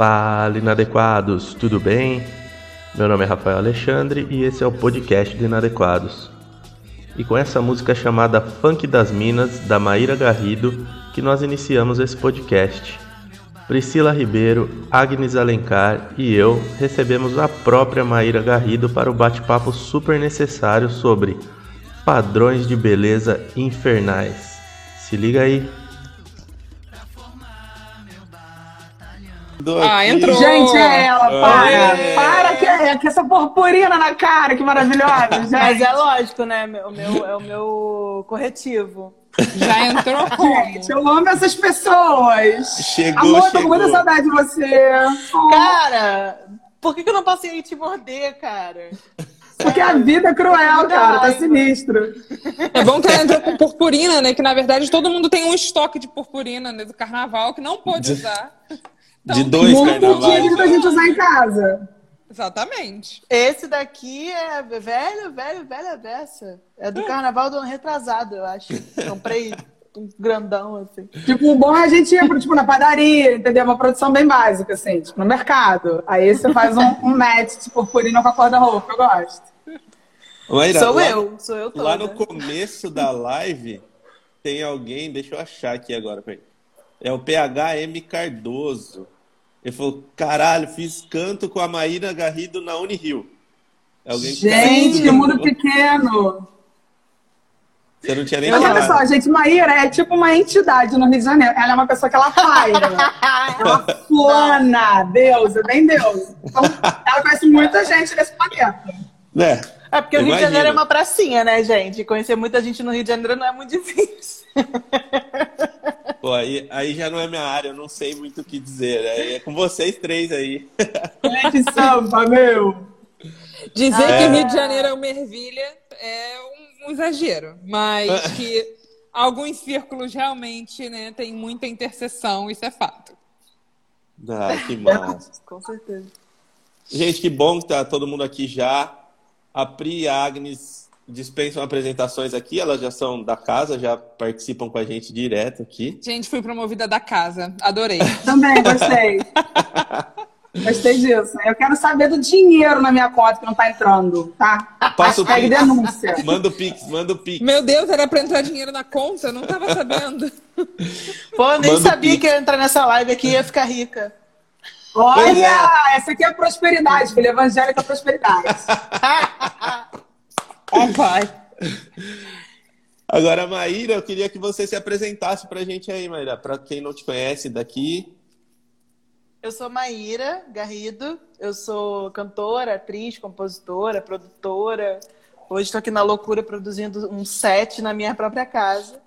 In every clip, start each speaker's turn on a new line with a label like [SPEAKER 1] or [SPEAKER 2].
[SPEAKER 1] Fala, inadequados, tudo bem? Meu nome é Rafael Alexandre e esse é o podcast do Inadequados. E com essa música chamada Funk das Minas, da Maíra Garrido, que nós iniciamos esse podcast. Priscila Ribeiro, Agnes Alencar e eu recebemos a própria Maíra Garrido para o bate-papo super necessário sobre padrões de beleza infernais. Se liga aí!
[SPEAKER 2] Ah, entrou.
[SPEAKER 3] Gente, é ela, para.
[SPEAKER 2] É.
[SPEAKER 3] Para que é que essa purpurina na cara, que maravilhosa, gente.
[SPEAKER 2] Mas é lógico, né? O meu, é o meu corretivo.
[SPEAKER 4] Já entrou como?
[SPEAKER 3] Gente, eu amo essas pessoas.
[SPEAKER 5] Chegou,
[SPEAKER 3] Amor, tô
[SPEAKER 5] chegou.
[SPEAKER 3] com muita saudade de você.
[SPEAKER 2] Cara, por que, que eu não passei te morder, cara?
[SPEAKER 3] porque a vida é cruel, cara. Tá sinistro.
[SPEAKER 4] É bom que ela entrou com purpurina, né? Que na verdade todo mundo tem um estoque de purpurina né, do carnaval que não pôde usar. Então,
[SPEAKER 5] De dois carnavais.
[SPEAKER 3] digno da gente usar em casa.
[SPEAKER 4] Exatamente.
[SPEAKER 2] Esse daqui é velho, velho, velha beça. É do carnaval do ano retrasado, eu acho. Comprei um grandão, assim.
[SPEAKER 3] Tipo, o bom é a gente ir tipo, na padaria, entendeu? Uma produção bem básica, assim, tipo, no mercado. Aí você faz um, um match de purpurina com a cor da roupa, eu gosto.
[SPEAKER 5] Maíra,
[SPEAKER 2] Sou
[SPEAKER 5] lá-
[SPEAKER 2] eu, sou eu toda.
[SPEAKER 5] Lá no começo da live tem alguém, deixa eu achar aqui agora, peraí. É o PHM Cardoso. Ele falou: caralho, fiz canto com a Maíra Garrido na Unirio. É alguém que
[SPEAKER 3] Gente, que mundo pequeno.
[SPEAKER 5] Você não tinha nem
[SPEAKER 3] Mas olha só, gente, Maíra é tipo uma entidade no Rio de Janeiro. Ela é uma pessoa que ela paira. ela plana, deusa, bem deusa. Então, ela conhece muita gente nesse planeta.
[SPEAKER 5] Né?
[SPEAKER 2] É porque o Rio de
[SPEAKER 5] Imagina.
[SPEAKER 2] Janeiro é uma pracinha, né, gente? Conhecer muita gente no Rio de Janeiro não é muito difícil.
[SPEAKER 5] Pô, aí, aí já não é minha área, eu não sei muito o que dizer. É, é com vocês três aí.
[SPEAKER 3] Gente Sampa, meu.
[SPEAKER 4] Dizer
[SPEAKER 5] É.
[SPEAKER 4] que Rio de Janeiro é uma ervilha é um, um exagero, mas que alguns círculos realmente né, tem muita interseção, isso é fato.
[SPEAKER 5] Ah, que massa.
[SPEAKER 2] Com certeza.
[SPEAKER 5] Gente, que bom que tá todo mundo aqui já. A Pri e a Agnes dispensam apresentações aqui, elas já são da casa, já participam com a gente direto aqui.
[SPEAKER 4] Gente, fui promovida da casa, adorei.
[SPEAKER 3] Também, gostei. Gostei disso. Eu quero saber do dinheiro na minha conta que não tá entrando, tá?
[SPEAKER 5] Passa o Pix.
[SPEAKER 3] denúncia.
[SPEAKER 5] Manda o Pix, manda o Pix.
[SPEAKER 4] Meu Deus, era pra entrar dinheiro na conta? Eu não tava sabendo.
[SPEAKER 2] Pô, eu nem
[SPEAKER 5] Manda
[SPEAKER 2] sabia que eu ia entrar nessa live aqui e ia ficar rica.
[SPEAKER 3] Olha, essa aqui é prosperidade, filha. Evangélica prosperidade.
[SPEAKER 4] Ó, pai.
[SPEAKER 5] Agora, Maíra, eu queria que você se apresentasse pra gente aí, Maíra. Pra quem não te conhece daqui.
[SPEAKER 2] Eu sou Maíra Garrido, eu sou cantora, atriz, compositora, produtora. Hoje estou aqui na loucura produzindo um set na minha própria casa.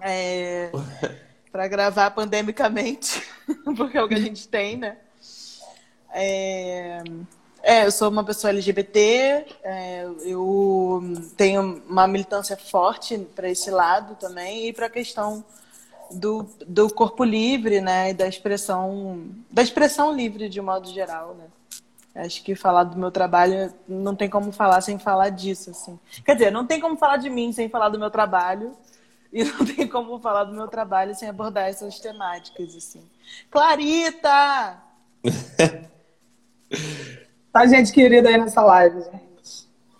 [SPEAKER 2] É, para gravar pandemicamente, porque é o que a gente tem, né? É, é, eu sou uma pessoa LGBT, é, eu tenho uma militância forte para esse lado também e para a questão do, do corpo livre, né, e da expressão da expressão livre de modo geral, né? Acho que falar do meu trabalho não tem como falar sem falar disso, assim. Quer dizer, não tem como falar de mim sem falar do meu trabalho e não tem como falar do meu trabalho sem abordar essas temáticas, assim. Clarita!
[SPEAKER 3] Tá gente querida aí nessa live, gente.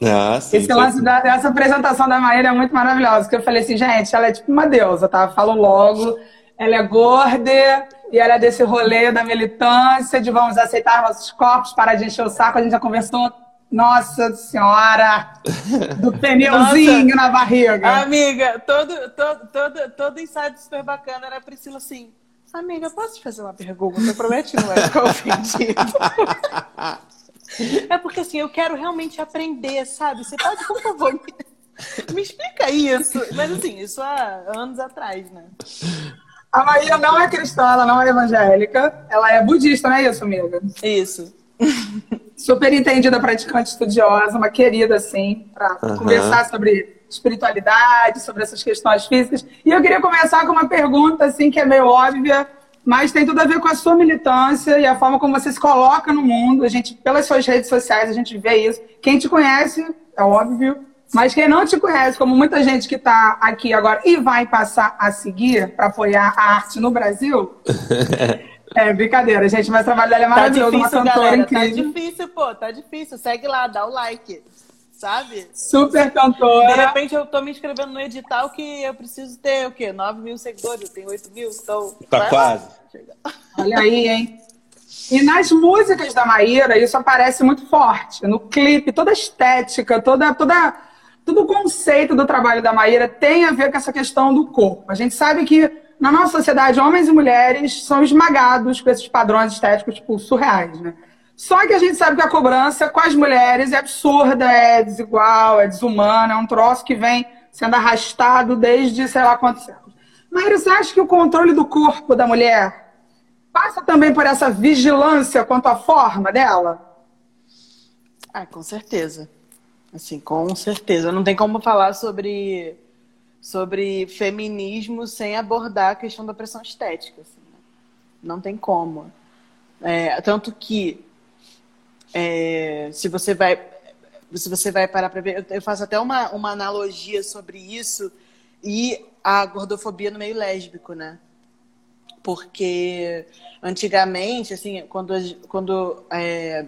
[SPEAKER 5] Ah, sim.
[SPEAKER 3] Esse lance da, dessa apresentação da Maíra é muito maravilhosa. Porque eu falei assim, gente, ela é tipo uma deusa, tá? Falo logo. Ela é gorda e ela é desse rolê da militância, de vamos aceitar nossos corpos, parar de encher o saco. A gente já conversou, nossa senhora, do pneuzinho na barriga.
[SPEAKER 2] Amiga, todo, todo, todo, todo ensaio super bacana era a Priscila assim. Amiga, posso te fazer uma pergunta? Que não vai ficar ofendido. É porque assim, eu quero realmente aprender, sabe? Você pode, por favor, me, me explica isso. Mas assim, isso há anos atrás, né?
[SPEAKER 3] A Maíra não é cristã, ela não é evangélica. Ela é budista, não é isso, amiga?
[SPEAKER 2] Isso.
[SPEAKER 3] super entendida, praticante estudiosa, uma querida, assim, para
[SPEAKER 5] Aham.
[SPEAKER 3] conversar sobre espiritualidade, sobre essas questões físicas. E eu queria começar com uma pergunta, assim, que é meio óbvia, mas tem tudo a ver com a sua militância e a forma como você se coloca no mundo. A gente, pelas suas redes sociais, a gente vê isso. Quem te conhece, é óbvio, mas quem não te conhece, como muita gente que está aqui agora e vai passar a seguir para apoiar a arte no Brasil, é brincadeira, gente, mas o trabalho dela é
[SPEAKER 2] Tá
[SPEAKER 3] maravilhoso, uma
[SPEAKER 2] difícil,
[SPEAKER 3] cantora
[SPEAKER 2] galera. Tá
[SPEAKER 3] incrível.
[SPEAKER 2] difícil, pô. Tá difícil. Segue lá, dá o like. Sabe?
[SPEAKER 3] Super
[SPEAKER 2] De
[SPEAKER 3] cantora.
[SPEAKER 2] repente eu tô me inscrevendo no edital que eu preciso ter o quê? 9 mil seguidores, eu tenho 8 mil, então.
[SPEAKER 5] Tá
[SPEAKER 2] lá.
[SPEAKER 5] quase.
[SPEAKER 3] Olha aí, hein? E nas músicas da Maíra, isso aparece muito forte. No clipe, toda a estética, toda, toda, todo o conceito do trabalho da Maíra tem a ver com essa questão do corpo. A gente sabe que na nossa sociedade, homens e mulheres são esmagados com esses padrões estéticos, tipo, surreais, né? Só que a gente sabe que a cobrança com as mulheres é absurda, é desigual, é desumana, é um troço que vem sendo arrastado desde sei lá quantos séculos. Maíra, você acha que o controle do corpo da mulher passa também por essa vigilância quanto à forma dela?
[SPEAKER 2] Ah, com certeza. Assim, com certeza. Não tem como falar sobre, sobre feminismo sem abordar a questão da pressão estética. assim, né? Não tem como. É, tanto que é, se você vai se você vai parar para ver, eu- faço até uma, uma analogia sobre isso e a gordofobia no meio lésbico, né? Porque antigamente, assim, quando, quando é,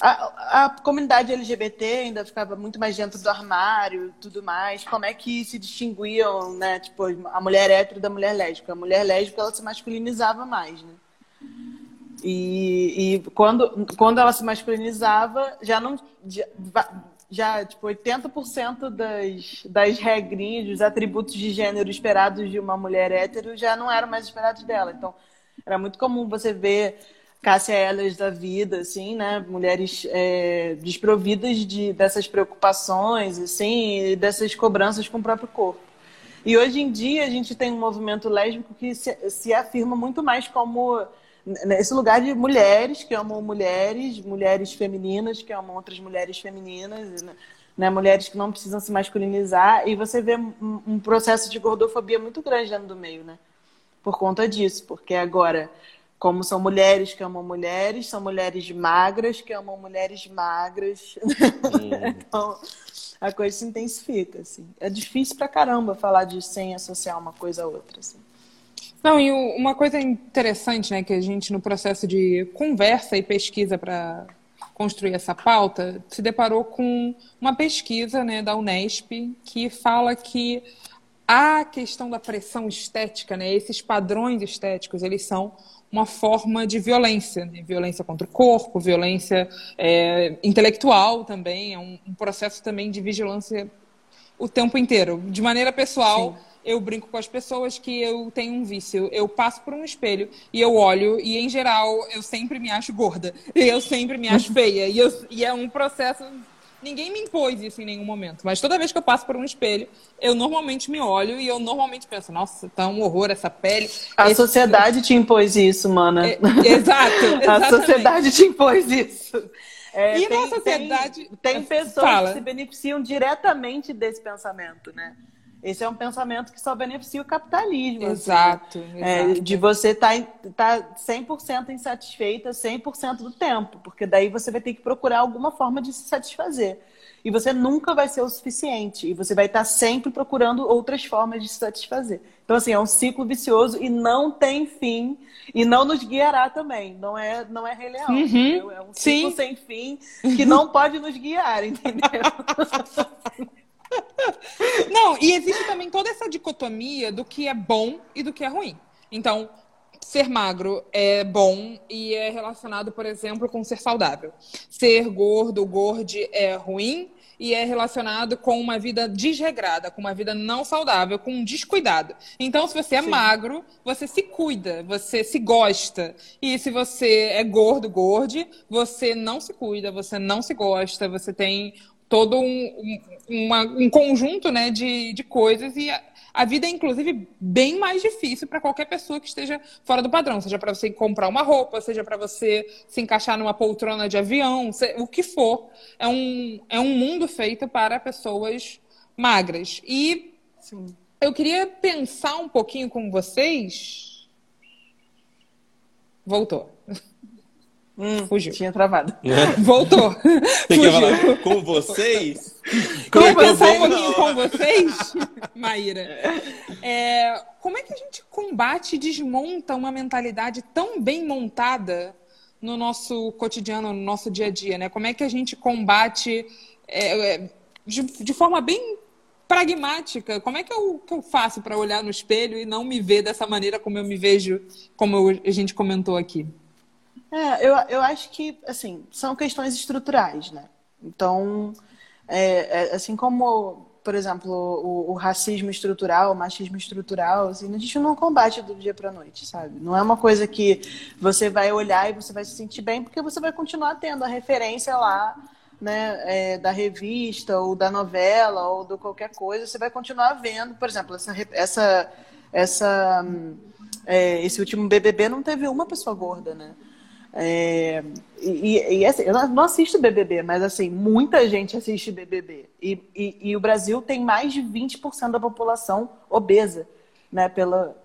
[SPEAKER 2] a, a comunidade LGBT ainda ficava muito mais dentro do armário tudo mais. Como é que se distinguiam, né? Tipo, a mulher hétero da mulher lésbica. A mulher lésbica, ela se masculinizava mais, né? E, e quando, quando ela se masculinizava, já não. Já, já tipo, 80% das, das regrinhas, dos atributos de gênero esperados de uma mulher hétero já não eram mais esperados dela. Então, era muito comum você ver Cássia Elas da vida, assim, né? Mulheres é, desprovidas de, dessas preocupações, assim, dessas cobranças com o próprio corpo. E hoje em dia a gente tem um movimento lésbico que se, se afirma muito mais como nesse lugar de mulheres que amam mulheres, mulheres femininas que amam outras mulheres femininas, né? mulheres que não precisam se masculinizar. E você vê um, um processo de gordofobia muito grande dentro do meio, né? Por conta disso, porque agora como são mulheres que amam mulheres, são mulheres magras que amam mulheres magras. então, a coisa se intensifica, assim. É difícil pra caramba falar de sem associar uma coisa a outra, assim.
[SPEAKER 4] Não, e uma coisa interessante, né, que a gente no processo de conversa e pesquisa para construir essa pauta, se deparou com uma pesquisa, né, da Unesp que fala que a questão da pressão estética, né, esses padrões estéticos, eles são uma forma de violência, né? violência contra o corpo, violência é, intelectual também, é um, um processo também de vigilância o tempo inteiro. De maneira pessoal, eu brinco com as pessoas que eu tenho um vício. Eu passo por um espelho e eu olho, e em geral eu sempre me acho gorda. E eu sempre me acho feia. E, eu- e é um processo. Ninguém me impôs isso em nenhum momento. Mas toda vez que eu passo por um espelho, eu normalmente me olho e eu normalmente penso, nossa, tá um horror essa pele.
[SPEAKER 2] A
[SPEAKER 4] Esse-
[SPEAKER 2] sociedade te impôs isso, mana.
[SPEAKER 4] É, exato,
[SPEAKER 2] A
[SPEAKER 4] exatamente.
[SPEAKER 2] sociedade te impôs isso. É,
[SPEAKER 4] E na sociedade-
[SPEAKER 2] Tem, tem pessoas
[SPEAKER 4] Fala.
[SPEAKER 2] que se beneficiam diretamente desse pensamento, né? Esse é um pensamento que só beneficia o capitalismo. assim.
[SPEAKER 4] Exato,
[SPEAKER 2] É,
[SPEAKER 4] exato.
[SPEAKER 2] de você estar tá, 100% insatisfeita 100% do tempo, porque daí você vai ter que procurar alguma forma de se satisfazer. E você nunca vai ser o suficiente, e você vai estar sempre procurando outras formas de se satisfazer. Então, assim, é um ciclo vicioso e não tem fim, e não nos guiará também. Não é, não é Rei Leão,
[SPEAKER 4] Uhum.
[SPEAKER 2] É um ciclo
[SPEAKER 4] Sim.
[SPEAKER 2] sem fim que não pode nos guiar, entendeu?
[SPEAKER 4] Não, e existe também toda essa dicotomia do que é bom e do que é ruim. Então, ser magro é bom e é relacionado, por exemplo, com ser saudável. Ser gordo, gorde é ruim e é relacionado com uma vida desregrada, com uma vida não saudável, com um descuidado. Então, se você é
[SPEAKER 2] Sim.
[SPEAKER 4] magro, você se cuida, você se gosta. E se você é gordo, gorde, você não se cuida, você não se gosta, você tem todo um, um, uma, um conjunto né, de, de coisas e a, a vida é, inclusive, bem mais difícil para qualquer pessoa que esteja fora do padrão, seja para você comprar uma roupa, seja para você se encaixar numa poltrona de avião, o que for. É um, é um mundo feito para pessoas magras. E Sim. eu queria pensar um pouquinho com vocês. Voltou.
[SPEAKER 2] Hum, Fugiu. Tinha travado.
[SPEAKER 4] Voltou.
[SPEAKER 5] Tem que falar com vocês?
[SPEAKER 4] Pensar um pouquinho com vocês, Maíra? É, como é que a gente combate e desmonta uma mentalidade tão bem montada no nosso cotidiano, no nosso dia a dia? Né? Como é que a gente combate é, é de, de forma bem pragmática, como é que eu, que eu faço para olhar no espelho e não me ver dessa maneira como eu me vejo, como eu, a gente comentou aqui?
[SPEAKER 2] É, eu, eu acho que, assim, são questões estruturais, né? Então, é, é, assim como, por exemplo, o, o, racismo estrutural, o machismo estrutural, assim, a gente não combate do dia para noite, sabe? Não é uma coisa que você vai olhar e você vai se sentir bem, porque você vai continuar tendo a referência lá, né, é, da revista, ou da novela, ou do qualquer coisa, você vai continuar vendo, por exemplo, essa, essa, essa é, esse último BBB não teve uma pessoa gorda, né? É, e, e assim, eu não assisto BBB, mas assim, muita gente assiste BBB. E, e, e o Brasil tem mais de 20% da população obesa, né, pela,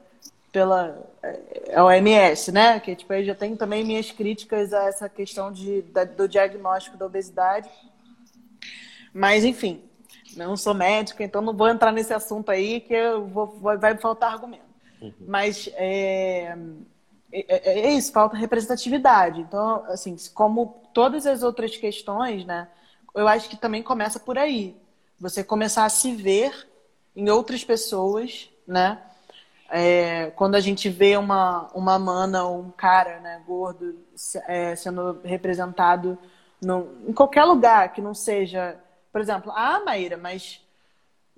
[SPEAKER 2] pela é, OMS, né, que tipo, eu já tenho também minhas críticas a essa questão de, da, do diagnóstico da obesidade. Mas, enfim, não sou médica, então não vou entrar nesse assunto aí, que eu vou, vai me faltar argumento. Uhum. Mas é, é, é, é, isso, falta representatividade. Então, assim, como todas as outras questões, né, eu acho que também começa por aí. Você começar a se ver em outras pessoas, né? É, quando a gente vê uma, uma mana ou um cara né, gordo é, sendo representado no, em qualquer lugar que não seja, por exemplo, ah, Maíra, mas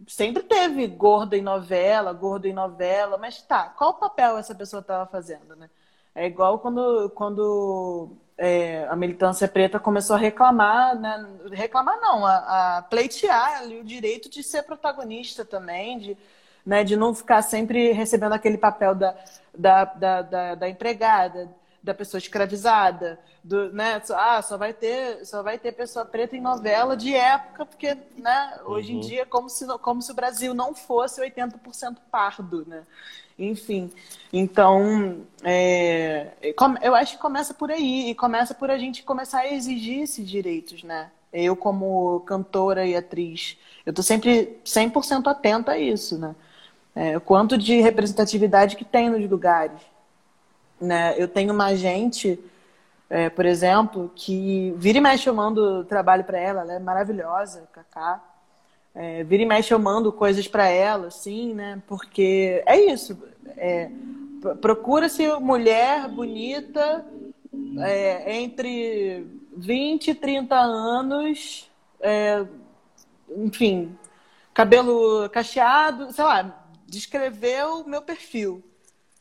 [SPEAKER 2] sempre teve gordo em novela, gordo em novela, mas tá, qual papel essa pessoa estava fazendo, né? É igual quando, quando é, a militância preta começou a reclamar, né? reclamar não, a, a pleitear ali, o direito de ser protagonista também, de, né, de não ficar sempre recebendo aquele papel da, da, da, da, da empregada, da pessoa escravizada, do, né, ah, só vai ter, só vai ter pessoa preta em novela de época, porque, né, hoje uhum. em dia como se como se o Brasil não fosse 80% pardo, né? Enfim, então é, eu acho que começa por aí e começa por a gente começar a exigir esses direitos, né? Eu como cantora e atriz, eu tô sempre 100% atenta a isso, né? É, quanto de representatividade que tem nos lugares. Né? Eu tenho uma agente, é, por exemplo, que vira e mexe eu mando trabalho para ela, ela é maravilhosa, Cacá. É, vira e mexe eu mando coisas para ela, assim, né? Porque é isso. É, Procura-se mulher bonita é, entre 20 e 30 anos, é, enfim, cabelo cacheado, sei lá, descreveu o meu perfil,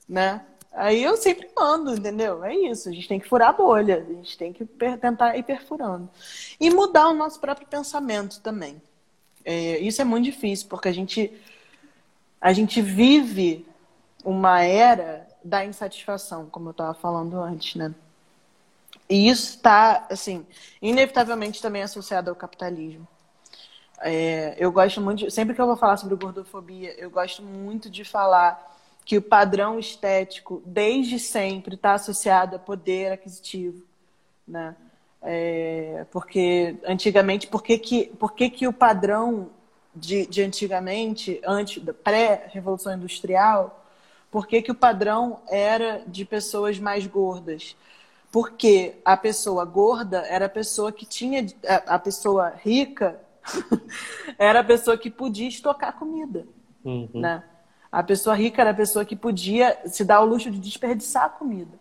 [SPEAKER 2] né? Aí eu sempre mando, entendeu? É isso, a gente tem que furar a bolha, a gente tem que tentar ir perfurando. E mudar o nosso próprio pensamento também. É, isso é muito difícil, porque a gente, a gente vive uma era da insatisfação, como eu estava falando antes, né? E isso está, assim, inevitavelmente também associado ao capitalismo. É, eu gosto muito, de, sempre que eu vou falar sobre gordofobia, eu gosto muito de falar que o padrão estético, desde sempre, está associado a poder aquisitivo, né? É, porque antigamente, por que, que, por que, que o padrão de, de antigamente, antes da pré-revolução industrial, por que, que o padrão era de pessoas mais gordas? Porque a pessoa gorda era a pessoa que tinha. A pessoa rica era a pessoa que podia estocar comida. Uhum. Né? A pessoa rica era a pessoa que podia se dar o luxo de desperdiçar a comida.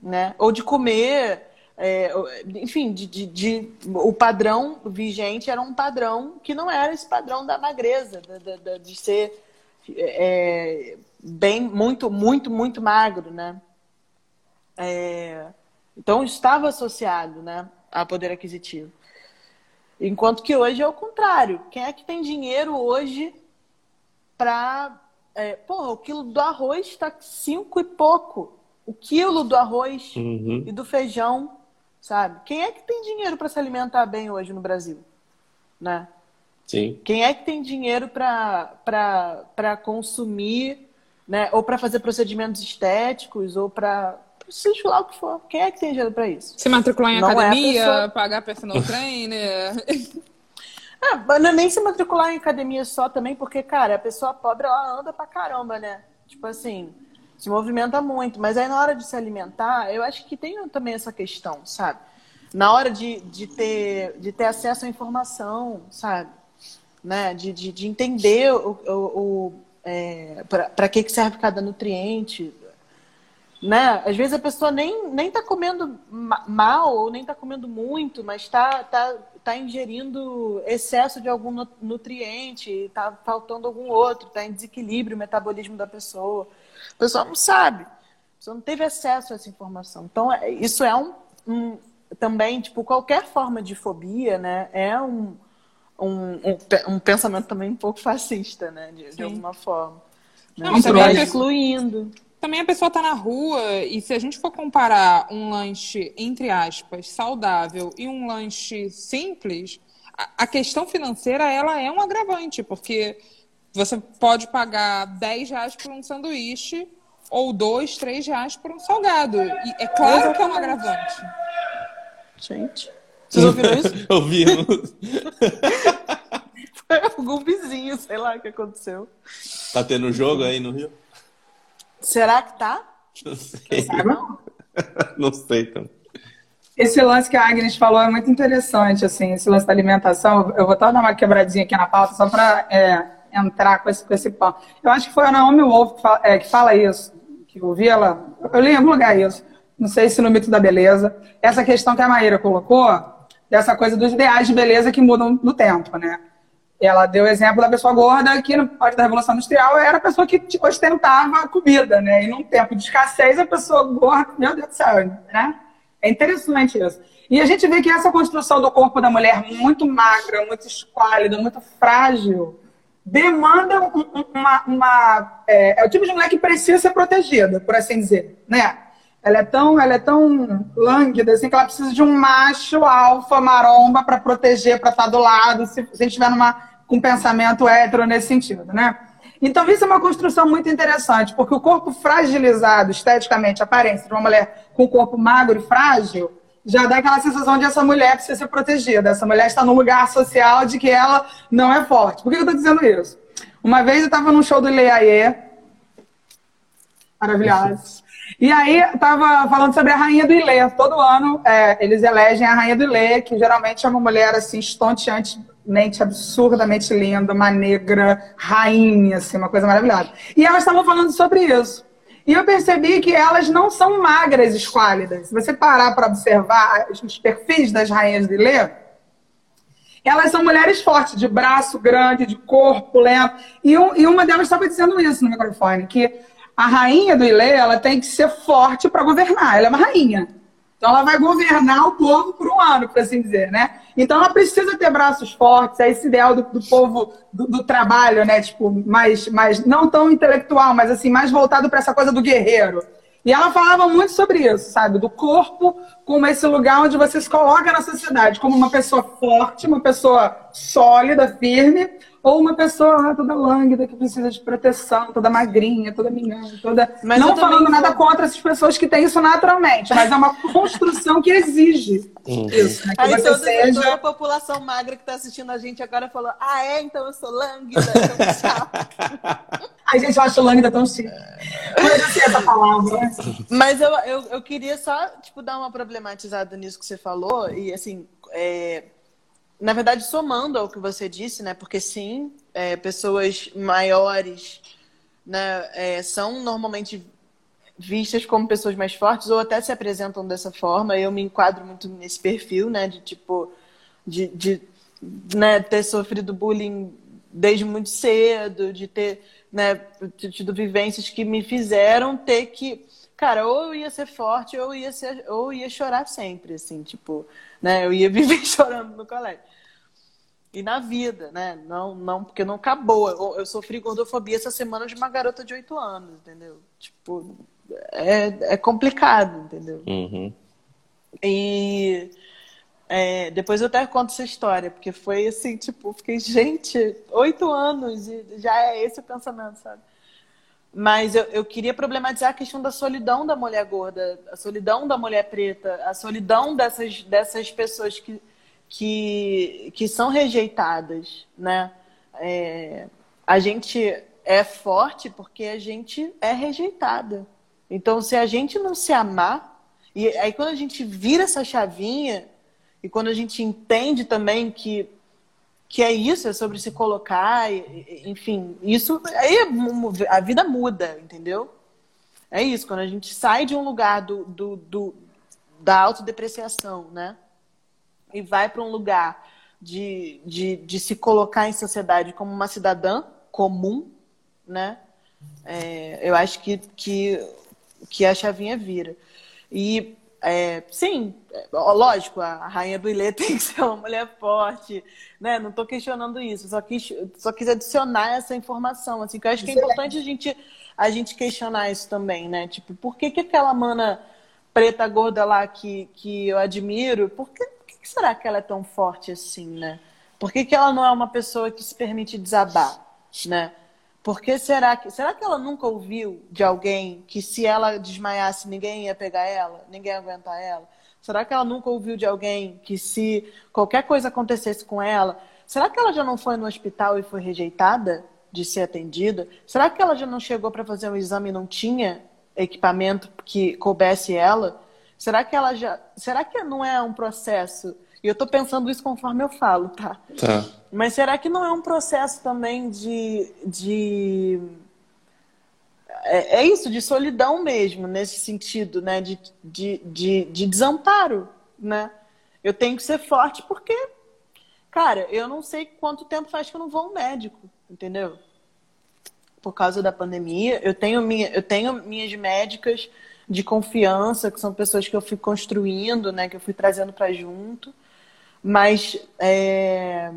[SPEAKER 2] Né? Ou de comer. É, enfim, de, de, de, o padrão vigente era um padrão que não era esse padrão da magreza, de, de, de ser é, bem, muito, muito, muito magro, né? É, então estava associado, né, a poder aquisitivo. Enquanto que hoje é o contrário. Quem é que tem dinheiro hoje para. É, porra, o quilo do arroz está cinco e pouco. O quilo do arroz
[SPEAKER 5] Uhum.
[SPEAKER 2] e do feijão, sabe? Quem é que tem dinheiro para se alimentar bem hoje no Brasil? Né?
[SPEAKER 5] Sim.
[SPEAKER 2] Quem é que tem dinheiro para consumir, né? Ou para fazer procedimentos estéticos, ou para seja lá o que for. Quem é que tem dinheiro para isso?
[SPEAKER 4] Se matricular em
[SPEAKER 2] Não é a
[SPEAKER 4] academia,
[SPEAKER 2] pessoa-
[SPEAKER 4] pagar personal trainer.
[SPEAKER 2] Ah, mas não é nem se matricular em academia só também, porque, cara, a pessoa pobre, ela anda pra caramba, né? Tipo assim, se movimenta muito. Mas aí na hora de se alimentar, eu acho que tem também essa questão, sabe? Na hora de, de, ter, de ter acesso à informação, sabe? Né? De, de, de entender o, o, o, é, para que, que serve cada nutriente. Né? Às vezes a pessoa nem, nem tá comendo ma- mal ou nem tá comendo muito, mas tá, tá, tá ingerindo excesso de algum nu- nutriente, tá faltando algum outro, tá em desequilíbrio o metabolismo da pessoa. A pessoa não sabe, a pessoa não teve acesso a essa informação. Então, é- isso é um, um- também, tipo, qualquer forma de fobia, né? É um, um, um, um pensamento também um pouco fascista, né? De, de alguma forma. Né?
[SPEAKER 4] Não, também pessoa-
[SPEAKER 2] excluindo.
[SPEAKER 4] Também a pessoa tá na rua e se a gente for comparar um lanche, entre aspas, saudável e um lanche simples, a, a questão financeira ela é um agravante, porque você pode pagar 10 reais por um sanduíche ou 2, 3 reais por um salgado. E é claro que é um agravante.
[SPEAKER 2] Gente. Vocês ouviram isso?
[SPEAKER 5] Ouvimos.
[SPEAKER 2] Foi algum vizinho, sei lá o que aconteceu.
[SPEAKER 5] Tá tendo jogo aí no Rio?
[SPEAKER 2] Será que tá?
[SPEAKER 5] Não sei. Não sei também.
[SPEAKER 3] Esse lance que a Agnes falou é muito interessante, assim, esse lance da alimentação. Eu vou até dar uma quebradinha aqui na pauta só para entrar com esse, com esse pão. Eu acho que foi a Naomi Wolf que fala, é, que fala isso, que eu ela, eu li em algum lugar isso, não sei se no mito da beleza, essa questão que a Maíra colocou, dessa coisa dos ideais de beleza que mudam no tempo, né? Ela deu o exemplo da pessoa gorda que no pós da Revolução Industrial era a pessoa que tipo, ostentava comida, né? E num tempo de escassez, a pessoa gorda, meu Deus do céu, né? É interessante isso. E a gente vê que essa construção do corpo da mulher muito magra, muito esquálida, muito frágil, demanda um- um- uma. uma- é, é o tipo de mulher que precisa ser protegida, por assim dizer, né? Ela é tão, ela é tão lânguida assim que ela precisa de um macho alfa maromba para proteger, para estar do lado, se, a gente estiver com pensamento hétero nesse sentido, né? Então, isso é uma construção muito interessante, porque o corpo fragilizado, esteticamente, a aparência de uma mulher com um corpo magro e frágil, já dá aquela sensação de essa mulher precisa ser protegida. Essa mulher está num lugar social de que ela não é forte. Por que eu estou dizendo isso? Uma vez eu estava num show do Leiaê, maravilhoso. E aí estava falando sobre a rainha do Ilê. Todo ano é, eles elegem a rainha do Ilê, que geralmente é uma mulher assim estonteantemente, absurdamente linda, uma negra rainha, assim, uma coisa maravilhosa. E elas estavam falando sobre isso. E eu percebi que elas não são magras esquálidas. Se você parar para observar os perfis das rainhas do Ilê, elas são mulheres fortes, de braço grande, de corpo lento. E, um- e uma delas estava dizendo isso no microfone, que a rainha do Ilê, ela tem que ser forte para governar. Ela é uma rainha. Então ela vai governar o povo por um ano, por assim dizer, né? Então ela precisa ter braços fortes, é esse ideal do, do povo do, do trabalho, né? Tipo, mais, mais, não tão intelectual, mas assim, mais voltado para essa coisa do guerreiro. E ela falava muito sobre isso, sabe? Do corpo como esse lugar onde você se coloca na sociedade, como uma pessoa forte, uma pessoa sólida, firme, ou uma pessoa ah, toda lânguida que precisa de proteção, toda magrinha, toda minhando, toda.
[SPEAKER 2] Mas
[SPEAKER 3] não falando nada contra essas pessoas que têm isso naturalmente, mas é uma construção que exige isso, né? Que
[SPEAKER 2] Aí
[SPEAKER 3] você
[SPEAKER 2] toda, toda
[SPEAKER 3] seja.
[SPEAKER 2] a população magra que tá assistindo a gente agora falou: Ah, é? Então eu sou lânguida. Então tchau.
[SPEAKER 3] Ai, gente, eu acho lânguida tão chique. Mas eu sei essa palavra. né?
[SPEAKER 2] Mas eu, eu, eu queria só, tipo, dar uma problematizada nisso que você falou. E, assim, é, na verdade, somando ao que você disse, né? Porque, sim, é, pessoas maiores né, é, são normalmente vistas como pessoas mais fortes ou até se apresentam dessa forma. Eu me enquadro muito nesse perfil, né? De, tipo, de, de né, ter sofrido bullying desde muito cedo, de ter né, tido vivências que me fizeram ter que. Cara, ou eu ia ser forte, ou eu ia, ser, ou ia chorar sempre, assim, tipo, né? Eu ia viver chorando no colégio. e na vida, né? Não, não, porque não acabou. Eu, eu sofri gordofobia essa semana de uma garota de 8 anos, entendeu? Tipo, é, é complicado, entendeu?
[SPEAKER 5] Uhum.
[SPEAKER 2] E é, depois eu até conto essa história, porque foi assim, tipo, fiquei, gente, oito anos e já é esse o pensamento, sabe? Mas eu, eu queria problematizar a questão da solidão da mulher gorda, a solidão da mulher preta, a solidão dessas, dessas pessoas que que, que são rejeitadas, né? É, a gente é forte porque a gente é rejeitada. Então, se a gente não se amar, e aí quando a gente vira essa chavinha, e quando a gente entende também que, que é isso, é sobre se colocar, enfim, isso aí a vida muda, entendeu? É isso, quando a gente sai de um lugar do, do, do da autodepreciação, né? e vai para um lugar de, de, de se colocar em sociedade como uma cidadã comum, né? É, eu acho que, que, que a chavinha vira. E, é, sim, lógico, a rainha do Ilê tem que ser uma mulher forte, né? Não estou questionando isso, só quis, só quis adicionar essa informação, assim, que eu acho que é importante a gente, a gente questionar isso também, né? Tipo, por que, que aquela mana preta gorda lá que, que eu admiro, por que, que será que ela é tão forte assim, né? Por que, que ela não é uma pessoa que se permite desabar, né? Porque será que será que ela nunca ouviu de alguém que se ela desmaiasse ninguém ia pegar ela, ninguém ia aguentar ela? Será que ela nunca ouviu de alguém que se qualquer coisa acontecesse com ela, será que ela já não foi no hospital e foi rejeitada de ser atendida? Será que ela já não chegou para fazer um exame e não tinha equipamento que coubesse ela? Será que ela já. Será que não é um processo? E eu estou pensando isso conforme eu falo, tá?
[SPEAKER 5] Tá.
[SPEAKER 2] Mas será que não é um processo também de. de... É, é isso, de solidão mesmo, nesse sentido, né? De, de, de, de desamparo, né? Eu tenho que ser forte porque, cara, eu não sei quanto tempo faz que eu não vou ao médico, entendeu? Por causa da pandemia. Eu tenho, minha, eu tenho minhas médicas de confiança, que são pessoas que eu fui construindo, né, que eu fui trazendo para junto. Mas é...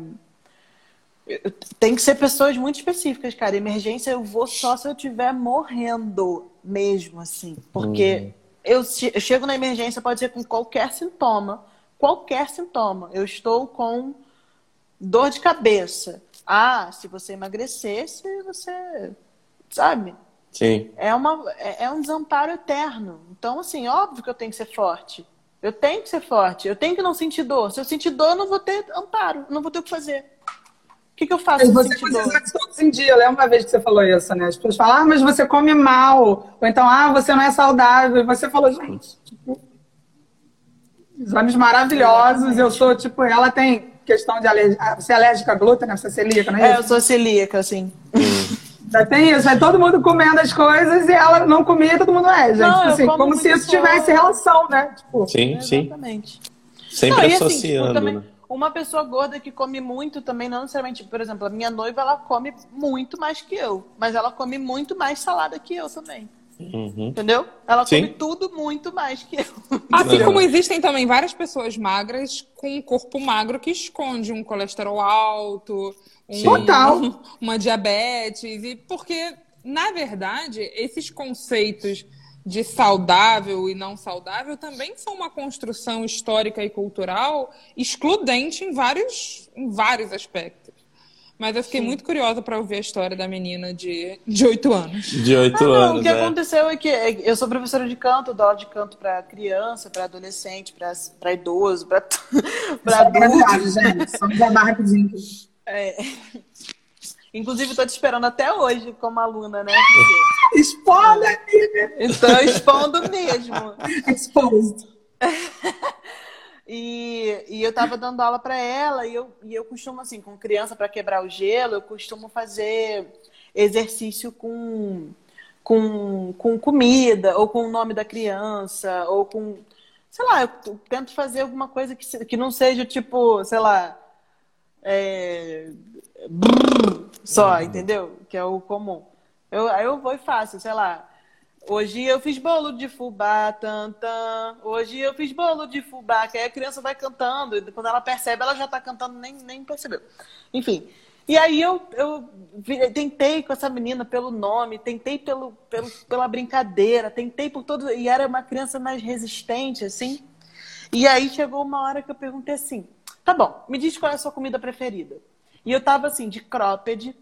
[SPEAKER 2] tem que ser pessoas muito específicas, cara. Emergência eu vou só se eu estiver morrendo mesmo, assim. Porque uhum. eu, eu chego na emergência, pode ser com qualquer sintoma. Qualquer sintoma. Eu estou com dor de cabeça. Ah, se você emagrecesse, você. Sabe?
[SPEAKER 5] Sim.
[SPEAKER 2] É, uma, é, é um desamparo eterno. Então, assim, óbvio que eu tenho que ser forte. Eu tenho que ser forte. Eu tenho que não sentir dor. Se eu sentir dor, eu não vou ter amparo. não vou ter o que fazer. O que, que eu faço?
[SPEAKER 3] E você precisa de todos em dia. Lembra uma vez que você falou isso, né? As pessoas falam, ah, mas você come mal. Ou então, ah, você não é saudável. E você falou, gente, tipo, exames maravilhosos. Eu sou, tipo, ela tem questão de alergia. Você é alérgica a glúten, né? Você é celíaca, não é,
[SPEAKER 2] é isso? eu sou celíaca, sim.
[SPEAKER 3] Já tem isso, vai todo mundo comendo as coisas e ela não comia, todo mundo é, gente. Não, assim, como, se isso tivesse relação, né?
[SPEAKER 5] Tipo, sim, sim. Exatamente. Sempre não, associando, assim, também, né?
[SPEAKER 2] Uma pessoa gorda que come muito também, não necessariamente, por exemplo, a minha noiva, ela come muito mais que eu, mas ela come muito mais salada que eu também. Uhum. Entendeu? Ela Sim. come tudo muito mais que eu.
[SPEAKER 4] Assim como existem também várias pessoas magras com um corpo magro que esconde um colesterol alto, um,
[SPEAKER 3] Total.
[SPEAKER 4] uma diabetes. E porque, na verdade, esses conceitos de saudável e não saudável também são uma construção histórica e cultural excludente em vários, em vários aspectos. Mas eu fiquei Sim. muito curiosa para ouvir a história da menina de, de 8 anos.
[SPEAKER 5] De 8 ah, anos.
[SPEAKER 2] O que é. aconteceu é que eu sou professora de canto, dou aula de canto para criança, para adolescente, para idoso, para
[SPEAKER 3] adulto. gente. Só dar rapidinho.
[SPEAKER 2] É. Inclusive, estou te esperando até hoje como aluna, né?
[SPEAKER 3] Expondo, amiga!
[SPEAKER 2] Estou expondo mesmo.
[SPEAKER 3] Exposed.
[SPEAKER 2] e, e eu estava dando aula para ela e eu, e eu costumo, assim, com criança, para quebrar o gelo, eu costumo fazer exercício com, com, com comida, ou com o nome da criança, ou com. Sei lá, eu tento fazer alguma coisa que, que não seja tipo, sei lá é, brrr, só, uhum. entendeu? Que é o comum. Eu, aí eu vou e faço, sei lá, Hoje eu fiz bolo de fubá, tantã. Hoje eu fiz bolo de fubá, que aí a criança vai cantando, e quando ela percebe, ela já tá cantando, nem, nem percebeu. Enfim. E aí eu, eu tentei com essa menina pelo nome, tentei pelo, pelo, pela brincadeira, tentei por todo. E era uma criança mais resistente, assim. E aí chegou uma hora que eu perguntei assim: tá bom, me diz qual é a sua comida preferida. E eu tava assim, de cropped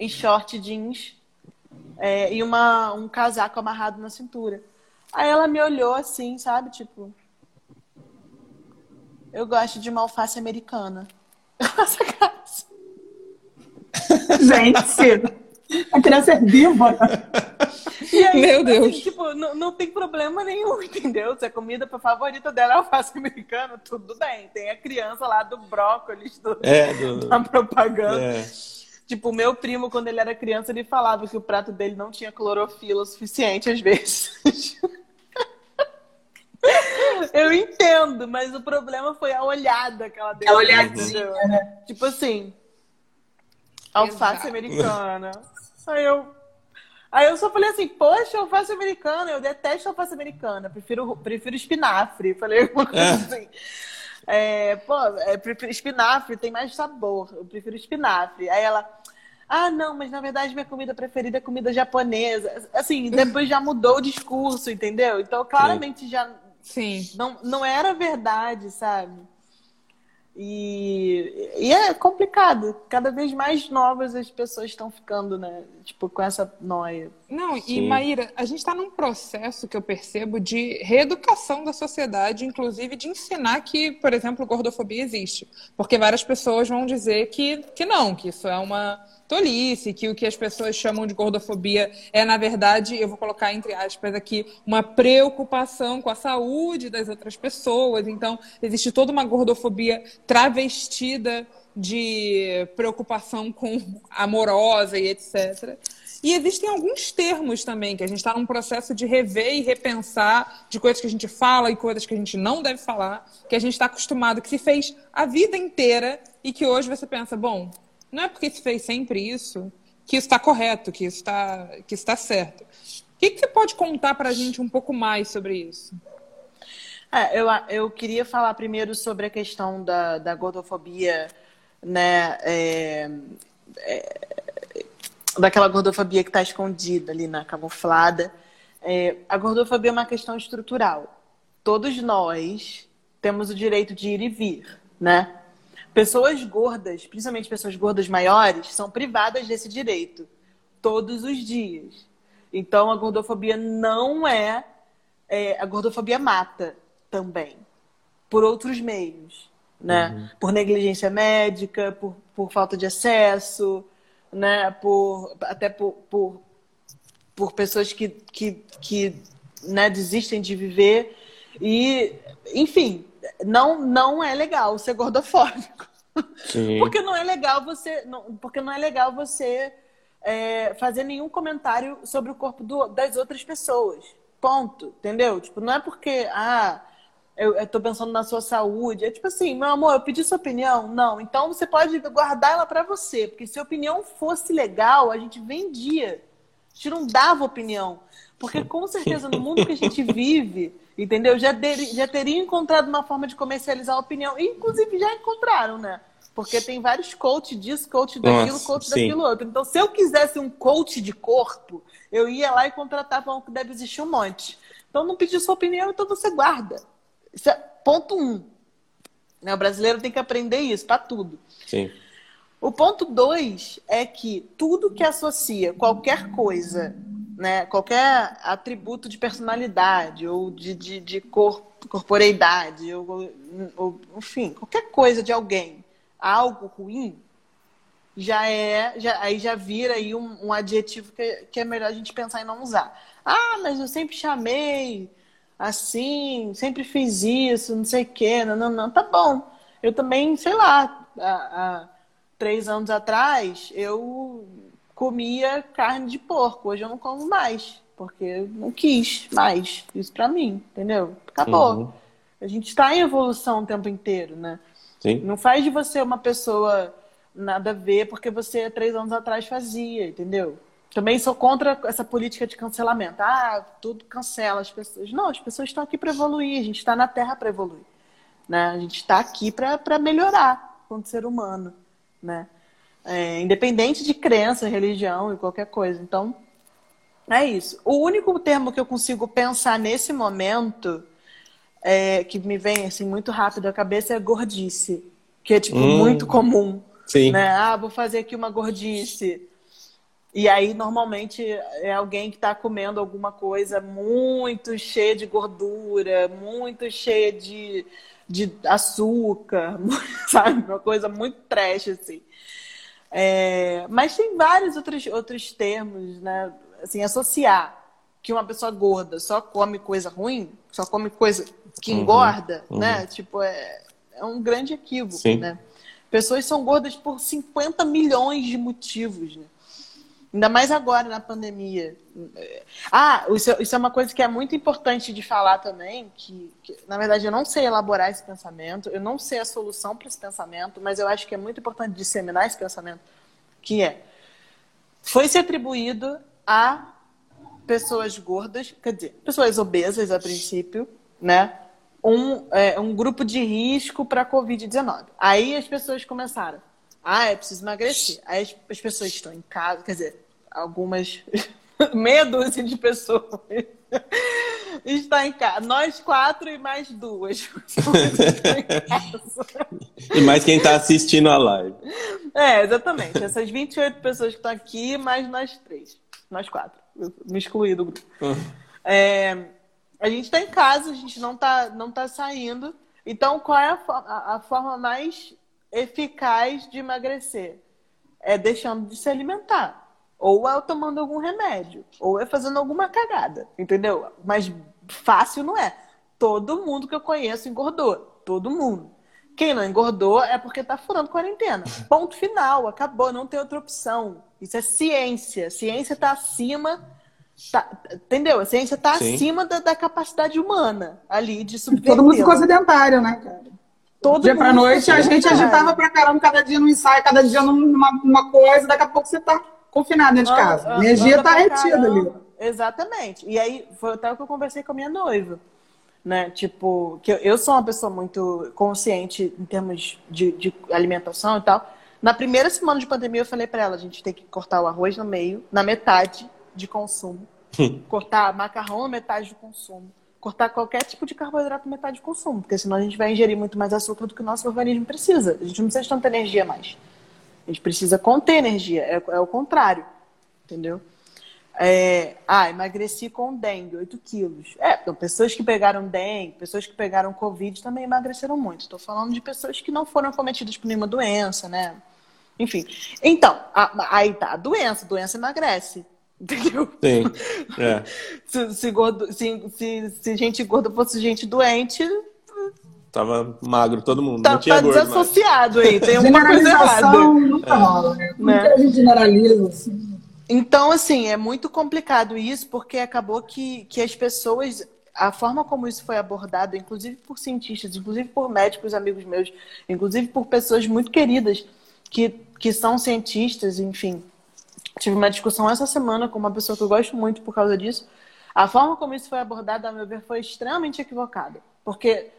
[SPEAKER 2] e short jeans é, e uma, um casaco amarrado na cintura. Aí ela me olhou assim, sabe? Tipo, eu gosto de uma alface americana. Cara assim.
[SPEAKER 3] Gente, a criança é viva.
[SPEAKER 4] Aí, Meu assim, Deus.
[SPEAKER 2] tipo, não, não tem problema nenhum, entendeu? Se a comida favorita dela é alface americana, tudo bem. Tem a criança lá do brócolis, do,
[SPEAKER 5] é, do...
[SPEAKER 2] da propaganda. É. Tipo, o meu primo, quando ele era criança, ele falava que o prato dele não tinha clorofila o suficiente às vezes. Eu entendo, mas o problema foi a olhada que ela deu.
[SPEAKER 3] A olhadinha, né?
[SPEAKER 2] Tipo assim, alface Exato. americana. Aí eu, aí eu só falei assim, poxa, alface americana, eu detesto alface americana, prefiro, prefiro espinafre. Falei uma coisa é. assim. É, pô, é, prefiro espinafre, tem mais sabor, eu prefiro espinafre. Aí ela, ah, não, mas na verdade minha comida preferida é comida japonesa. Assim, depois já mudou o discurso, entendeu? Então, claramente já
[SPEAKER 4] Sim.
[SPEAKER 2] Não, não era verdade, sabe? E, e é complicado. Cada vez mais novas as pessoas estão ficando, né? Tipo, com essa noia.
[SPEAKER 4] Não, Sim. e Maíra, a gente está num processo que eu percebo de reeducação da sociedade, inclusive de ensinar que, por exemplo, gordofobia existe. Porque várias pessoas vão dizer que, que não, que isso é uma tolice, que o que as pessoas chamam de gordofobia é, na verdade, eu vou colocar entre aspas aqui, uma preocupação com a saúde das outras pessoas. Então, existe toda uma gordofobia travestida de preocupação com amorosa e etc. E existem alguns termos também, que a gente está num processo de rever e repensar de coisas que a gente fala e coisas que a gente não deve falar, que a gente está acostumado, que se fez a vida inteira e que hoje você pensa, bom, não é porque se fez sempre isso que está correto, que está que está certo. O que, que você pode contar para a gente um pouco mais sobre isso?
[SPEAKER 2] É, eu, eu queria falar primeiro sobre a questão da, da gordofobia, né? É, é, daquela gordofobia que está escondida ali na camuflada. É, a gordofobia é uma questão estrutural. Todos nós temos o direito de ir e vir, né? Pessoas gordas, principalmente pessoas gordas maiores, são privadas desse direito todos os dias. Então, a gordofobia não é, é a gordofobia mata também por outros meios, né? Uhum. Por negligência médica, por, por falta de acesso, né? Por até por, por, por pessoas que, que, que né, desistem de viver e, enfim, não, não é legal ser gordofóbico. Sim. porque não é legal você. Não, porque não é legal você é, fazer nenhum comentário sobre o corpo do, das outras pessoas. Ponto. Entendeu? Tipo, não é porque. Ah, eu, eu tô pensando na sua saúde. É tipo assim, meu amor, eu pedi sua opinião. Não, então você pode guardar ela para você. Porque se a opinião fosse legal, a gente vendia. A gente não dava opinião. Porque com certeza no mundo que a gente vive, entendeu? Já, ter, já teria encontrado uma forma de comercializar a opinião. E, inclusive já encontraram, né? Porque tem vários coach disso, coach daquilo, Nossa, coach sim. daquilo outro. Então, se eu quisesse um coach de corpo, eu ia lá e contratava um que deve existir um monte. Então, não pedi sua opinião, então você guarda. Isso é ponto um. Né? O brasileiro tem que aprender isso para tudo.
[SPEAKER 5] Sim.
[SPEAKER 2] O ponto dois é que tudo que associa qualquer coisa né, qualquer atributo de personalidade ou de, de, de cor, corporeidade, ou, ou, enfim, qualquer coisa de alguém, algo ruim, já é, já, aí já vira aí um, um adjetivo que, que é melhor a gente pensar em não usar. Ah, mas eu sempre chamei assim, sempre fiz isso, não sei o quê, não, não, não, tá bom. Eu também, sei lá, há, há três anos atrás, eu comia carne de porco. Hoje eu não como mais, porque eu não quis mais isso para mim, entendeu? Acabou. Uhum. A gente está em evolução o tempo inteiro, né?
[SPEAKER 5] Sim.
[SPEAKER 2] Não faz de você uma pessoa nada a ver porque você três anos atrás fazia, entendeu? Também sou contra essa política de cancelamento. Ah, tudo cancela as pessoas. Não, as pessoas estão aqui para evoluir. A gente está na Terra para evoluir. Né? A gente está aqui para melhorar como ser humano. Né? É, independente de crença, religião e qualquer coisa. Então, é isso. O único termo que eu consigo pensar nesse momento, é, que me vem assim muito rápido à cabeça, é gordice. Que é tipo
[SPEAKER 5] Hum.
[SPEAKER 2] muito comum.
[SPEAKER 5] Sim.
[SPEAKER 2] Né? Ah, vou fazer aqui uma gordice. E aí, normalmente, é alguém que está comendo alguma coisa muito cheia de gordura, muito cheia de, de açúcar, sabe? Uma coisa muito trash, assim. É, mas tem vários outros, outros termos, né? Assim, associar que uma pessoa gorda só come coisa ruim, só come coisa que
[SPEAKER 5] Uhum,
[SPEAKER 2] engorda,
[SPEAKER 5] uhum.
[SPEAKER 2] né? Tipo, é, é um grande equívoco,
[SPEAKER 5] Sim.
[SPEAKER 2] né? Pessoas são gordas por 50 milhões de motivos, né? Ainda mais agora na pandemia. Ah, isso, isso é uma coisa que é muito importante de falar também, que, que, na verdade eu não sei elaborar esse pensamento, eu não sei a solução para esse pensamento, mas eu acho que é muito importante disseminar esse pensamento, que é foi se atribuído a pessoas gordas, quer dizer, pessoas obesas a princípio, né? Um, é, um grupo de risco para a Covid-19. Aí as pessoas começaram. Ah, é preciso emagrecer. Aí as pessoas estão em casa, quer dizer, algumas, meia dúzia de pessoas está em casa. Nós quatro e mais duas.
[SPEAKER 5] E mais quem tá assistindo a live.
[SPEAKER 2] É, exatamente. Essas 28 pessoas que estão aqui, mais nós três. Nós quatro. Eu me excluí do grupo. É, a gente está em casa, a gente não está não tá saindo. Então, qual é a- a forma mais eficaz de emagrecer? É deixando de se alimentar. Ou é tomando algum remédio. Ou é fazendo alguma cagada. Entendeu? Mas fácil não é. Todo mundo que eu conheço engordou. Todo mundo. Quem não engordou é porque tá furando quarentena. Ponto final. Acabou. Não tem outra opção. Isso é ciência. Ciência tá acima. tá- entendeu? A ciência tá
[SPEAKER 5] Sim.
[SPEAKER 2] acima da, da capacidade humana ali de
[SPEAKER 3] Todo mundo ficou sedentário, né, cara?
[SPEAKER 2] Todo
[SPEAKER 3] dia pra noite a gente agitava pra caramba, cada dia num ensaio, cada dia numa, numa coisa, daqui a pouco você tá confinado dentro de casa.
[SPEAKER 2] Ah,
[SPEAKER 3] A energia tá
[SPEAKER 2] pra
[SPEAKER 3] retida ali.
[SPEAKER 2] Exatamente. E aí foi até o que eu conversei com a minha noiva. Né? Tipo, que eu, eu sou uma pessoa muito consciente em termos de, de alimentação e tal. Na primeira semana de pandemia, eu falei pra ela: a gente tem que cortar o arroz no meio, na metade de consumo. cortar macarrão na metade de consumo. Cortar qualquer tipo de carboidrato na metade de consumo. Porque senão a gente vai ingerir muito mais açúcar do que o nosso organismo precisa. A gente não precisa de tanta energia mais. A gente precisa conter energia. É, é o contrário. Entendeu? É, ah, emagreci com dengue, 8 quilos. É, então, pessoas que pegaram dengue, pessoas que pegaram Covid também emagreceram muito. Estou falando de pessoas que não foram cometidas por nenhuma doença, né? Enfim. Então, a- aí tá, a doença, doença emagrece. Entendeu?
[SPEAKER 5] Sim. É.
[SPEAKER 2] Se, se, gordo- se- se- se gente gorda fosse gente doente,
[SPEAKER 5] Tava magro todo mundo.
[SPEAKER 2] tá,
[SPEAKER 5] não tinha
[SPEAKER 2] tá
[SPEAKER 5] gordo
[SPEAKER 2] desassociado aí, tem alguma coisa errada.
[SPEAKER 3] Nunca rola, né? Tudo
[SPEAKER 2] Né?
[SPEAKER 3] gente generaliza, assim.
[SPEAKER 2] Então, assim, é muito complicado isso, porque acabou que, que as pessoas, a forma como isso foi abordado, inclusive por cientistas, inclusive por médicos amigos meus, inclusive por pessoas muito queridas que, que são cientistas, enfim. Tive uma discussão essa semana com uma pessoa que eu gosto muito por causa disso. A forma como isso foi abordado, a meu ver, foi extremamente equivocada. Porque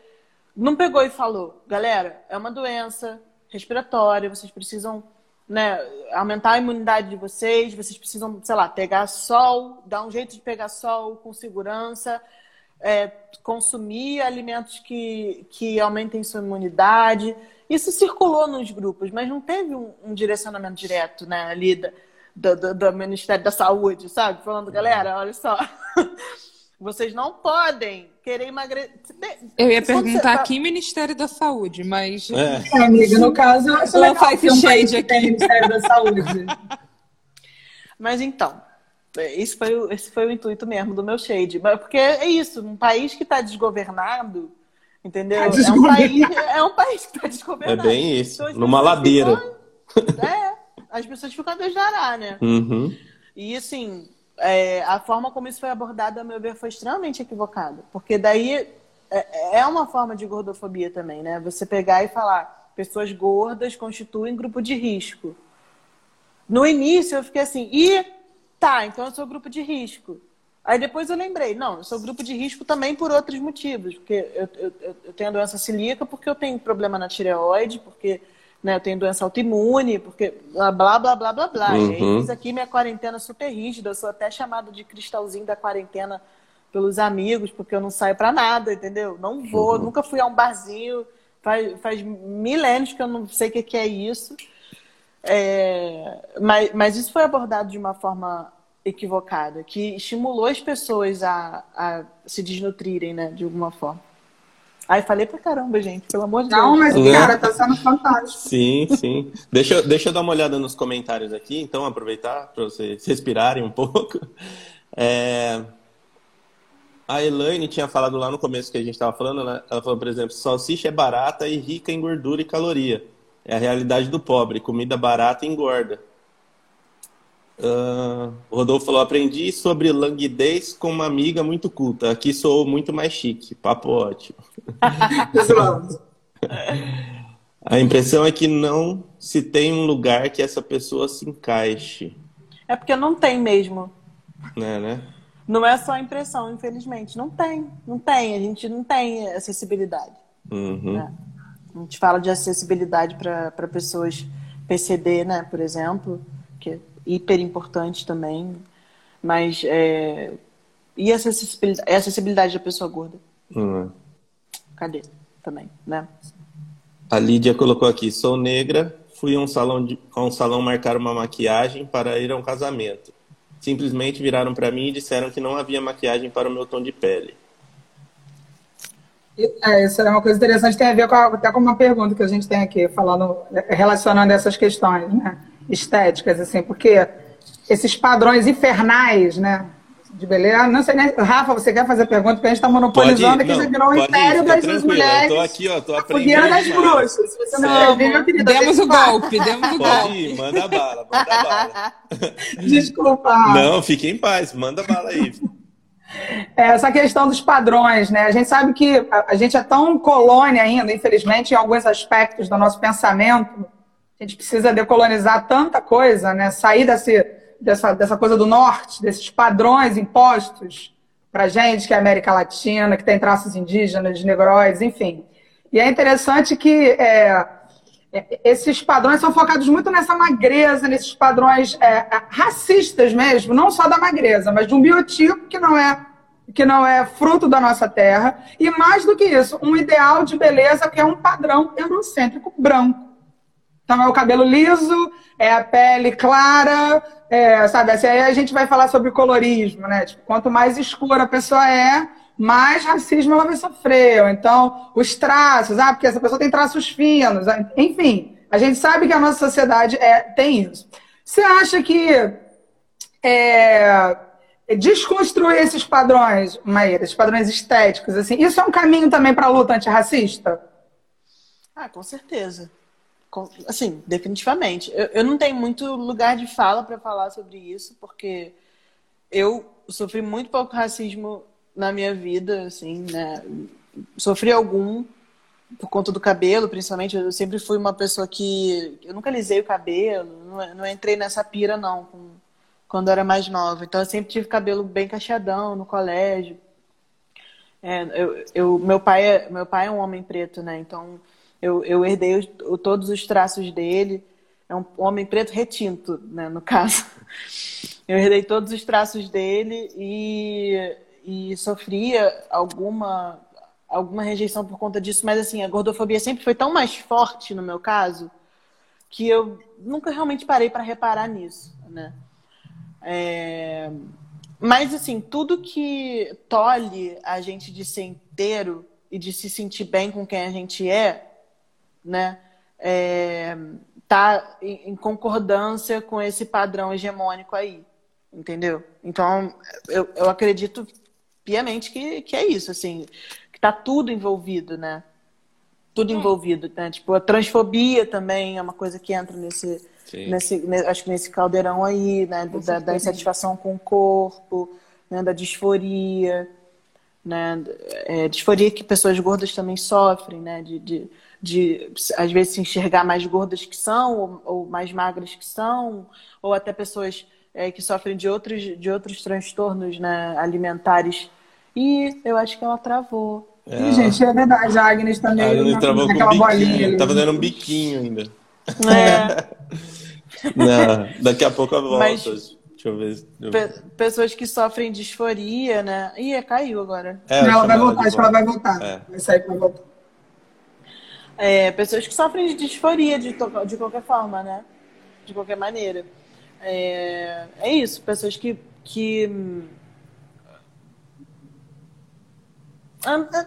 [SPEAKER 2] não pegou e falou, galera, é uma doença respiratória, vocês precisam né, aumentar a imunidade de vocês, vocês precisam, sei lá, pegar sol, dar um jeito de pegar sol com segurança, é, consumir alimentos que, que aumentem sua imunidade. Isso circulou nos grupos, mas não teve um, um direcionamento direto né, ali da, do, do- Ministério da Saúde, sabe? Falando, galera, olha só, vocês não podem querer emagrecer.
[SPEAKER 4] Eu ia perguntar aqui Ministério da Saúde, mas
[SPEAKER 5] É.
[SPEAKER 3] É, amiga, no caso, eu acho
[SPEAKER 4] Ela
[SPEAKER 3] legal
[SPEAKER 4] faz
[SPEAKER 3] ter um país
[SPEAKER 4] shade aqui.
[SPEAKER 3] Ministério da Saúde.
[SPEAKER 2] Mas então, esse foi, o, esse foi o intuito mesmo do meu shade. Mas Porque é isso, um país que está desgovernado, entendeu?
[SPEAKER 3] Tá
[SPEAKER 2] É um
[SPEAKER 3] desgovernado.
[SPEAKER 2] país, é um país que está
[SPEAKER 5] É
[SPEAKER 2] desgovernado.
[SPEAKER 5] bem isso.
[SPEAKER 2] Então,
[SPEAKER 5] Numa ladeira.
[SPEAKER 2] ficam- é, as pessoas ficam a Deus dará, né?
[SPEAKER 5] Uhum.
[SPEAKER 2] E assim, é, a forma como isso foi abordado, a meu ver, foi extremamente equivocada. Porque daí é, é uma forma de gordofobia também, né? Você pegar e falar, pessoas gordas constituem grupo de risco. No início eu fiquei assim, e tá, então eu sou grupo de risco. Aí depois eu lembrei, não, eu sou grupo de risco também por outros motivos, porque eu, eu, eu tenho doença celíaca, porque eu tenho problema na tireoide, porque né, eu tenho doença autoimune, porque blá, blá, blá, blá, blá, blá.
[SPEAKER 5] Uhum.
[SPEAKER 2] E aí fiz aqui minha quarentena super rígida, eu sou até chamada de cristalzinho da quarentena pelos amigos, porque eu não saio pra nada, entendeu? Não vou, nunca fui a um barzinho, faz, faz milênios que eu não sei o que, que é isso. É, mas, mas isso foi abordado de uma forma equivocada, que estimulou as pessoas a, a se desnutrirem, né, de alguma forma. Aí falei pra caramba, gente, pelo amor de
[SPEAKER 3] Não,
[SPEAKER 2] Deus.
[SPEAKER 3] mas,
[SPEAKER 5] Né?
[SPEAKER 3] cara, tá sendo fantástico.
[SPEAKER 5] Sim, sim. Deixa, eu- deixa eu dar uma olhada nos comentários aqui, então, aproveitar para vocês respirarem um pouco. É, A Elaine tinha falado lá no começo que a gente estava falando, né? ela falou, por exemplo, salsicha é barata e rica em gordura e caloria. É a realidade do pobre, comida barata engorda. Ah, o Rodolfo falou, aprendi sobre languidez com uma amiga muito culta. Aqui sou muito mais chique. Papo ótimo. A impressão é que não se tem um lugar que essa pessoa se encaixe,
[SPEAKER 2] É porque não tem mesmo.
[SPEAKER 5] né, né?
[SPEAKER 2] Não é só impressão, infelizmente. Não tem, não tem. A gente não tem acessibilidade.
[SPEAKER 5] Uhum.
[SPEAKER 2] né? A gente fala de acessibilidade para pessoas PCD, né, por exemplo, que hiper importante também. Mas é... e a acessibilidade, a acessibilidade da pessoa gorda?
[SPEAKER 5] Uhum.
[SPEAKER 2] Cadê? Também, né?
[SPEAKER 5] A Lídia colocou aqui, sou negra, fui a um salão, de, a um salão marcar uma maquiagem para ir a um casamento. Simplesmente viraram para mim e disseram que não havia maquiagem para o meu tom de pele.
[SPEAKER 3] É, isso é uma coisa interessante, tem a ver com a- até com uma pergunta que a gente tem aqui, falando, relacionando essas questões, né, estéticas, assim, porque esses padrões infernais, né, de beleza, não sei nem, Rafa, você quer fazer pergunta, porque a gente está monopolizando aqui,
[SPEAKER 5] não,
[SPEAKER 3] você virou o império das mulheres,
[SPEAKER 5] Eu tô aqui, ó, tô
[SPEAKER 3] a
[SPEAKER 5] aprendendo.
[SPEAKER 3] das bruxas, se você não entender, meu querido,
[SPEAKER 4] demos o golpe, demos o
[SPEAKER 5] Pode
[SPEAKER 4] golpe.
[SPEAKER 5] ir, manda bala, manda bala.
[SPEAKER 3] Desculpa, Rafa.
[SPEAKER 5] Não, fique em paz, manda bala aí.
[SPEAKER 3] É, essa questão dos padrões, né? A gente sabe que a, a gente é tão colônia ainda, infelizmente, em alguns aspectos do nosso pensamento. A gente precisa decolonizar tanta coisa, né? Sair desse, dessa, dessa coisa do norte, desses padrões impostos para gente, que é América Latina, que tem traços indígenas, negroides, enfim. E é interessante que é, é, esses padrões são focados muito nessa magreza, nesses padrões é, é, racistas mesmo, não só da magreza, mas de um biotipo que não é que não é fruto da nossa terra e mais do que isso, um ideal de beleza que é um padrão eurocêntrico branco. Então é o cabelo liso, é a pele clara, é, sabe? Assim, aí a gente vai falar sobre colorismo, né? Tipo, quanto mais escura a pessoa é, mais racismo ela vai sofrer. Então, os traços, ah, porque essa pessoa tem traços finos, ah, enfim. A gente sabe que a nossa sociedade é, tem isso. Você acha que é, desconstruir esses padrões, Maíra, esses padrões estéticos, assim, isso é um caminho também para a luta antirracista?
[SPEAKER 2] Ah, com certeza. Assim, definitivamente. Eu, eu não tenho muito lugar de fala para falar sobre isso, porque eu sofri muito pouco racismo na minha vida, assim, né? Sofri algum por conta do cabelo, principalmente. Eu sempre fui uma pessoa que eu nunca alisei o cabelo, não, não entrei nessa pira não, com- quando eu era mais nova. Então eu sempre tive cabelo bem cacheadão no colégio. É, eu, eu- meu pai é, meu pai é um homem preto, né? Então eu, eu herdei o- todos os traços dele. É um homem preto retinto, né? No caso, eu herdei todos os traços dele e, e sofria alguma alguma rejeição por conta disso. Mas assim, a gordofobia sempre foi tão mais forte no meu caso que eu nunca realmente parei para reparar nisso, né? É, Mas, assim, tudo que tolhe a gente de ser inteiro e de se sentir bem com quem a gente é, né, é, tá em, concordância com esse padrão hegemônico aí, entendeu? Então, eu, eu acredito piamente que, que é isso, assim, que tá tudo envolvido, né? Tudo envolvido, né? Tipo, a transfobia também é uma coisa que entra nesse,
[SPEAKER 5] Sim.
[SPEAKER 2] nesse, ne- acho que nesse caldeirão aí, né, da, da insatisfação com o corpo, né, da disforia, né, é, disforia que pessoas gordas também sofrem, né, de, de, de às vezes se enxergar mais gordas que são, ou, ou mais magras que são, ou até pessoas é, que sofrem de outros, de outros transtornos né, alimentares. E eu acho que ela travou.
[SPEAKER 3] É. E, gente, é verdade, a Agnes também. A
[SPEAKER 5] Agnes travou com um bolinha. Tá fazendo um biquinho ainda.
[SPEAKER 2] É.
[SPEAKER 5] Não, daqui a pouco eu volto. Mas, Deixa eu ver.
[SPEAKER 2] Pe pessoas que sofrem disforia, né? Ih, caiu agora.
[SPEAKER 3] É, Não, ela vai voltar, acho que ela vai voltar. É. Vai sair pra voltar.
[SPEAKER 2] É, pessoas que sofrem de disforia de, de qualquer forma, né? De qualquer maneira. É, é isso, pessoas que. que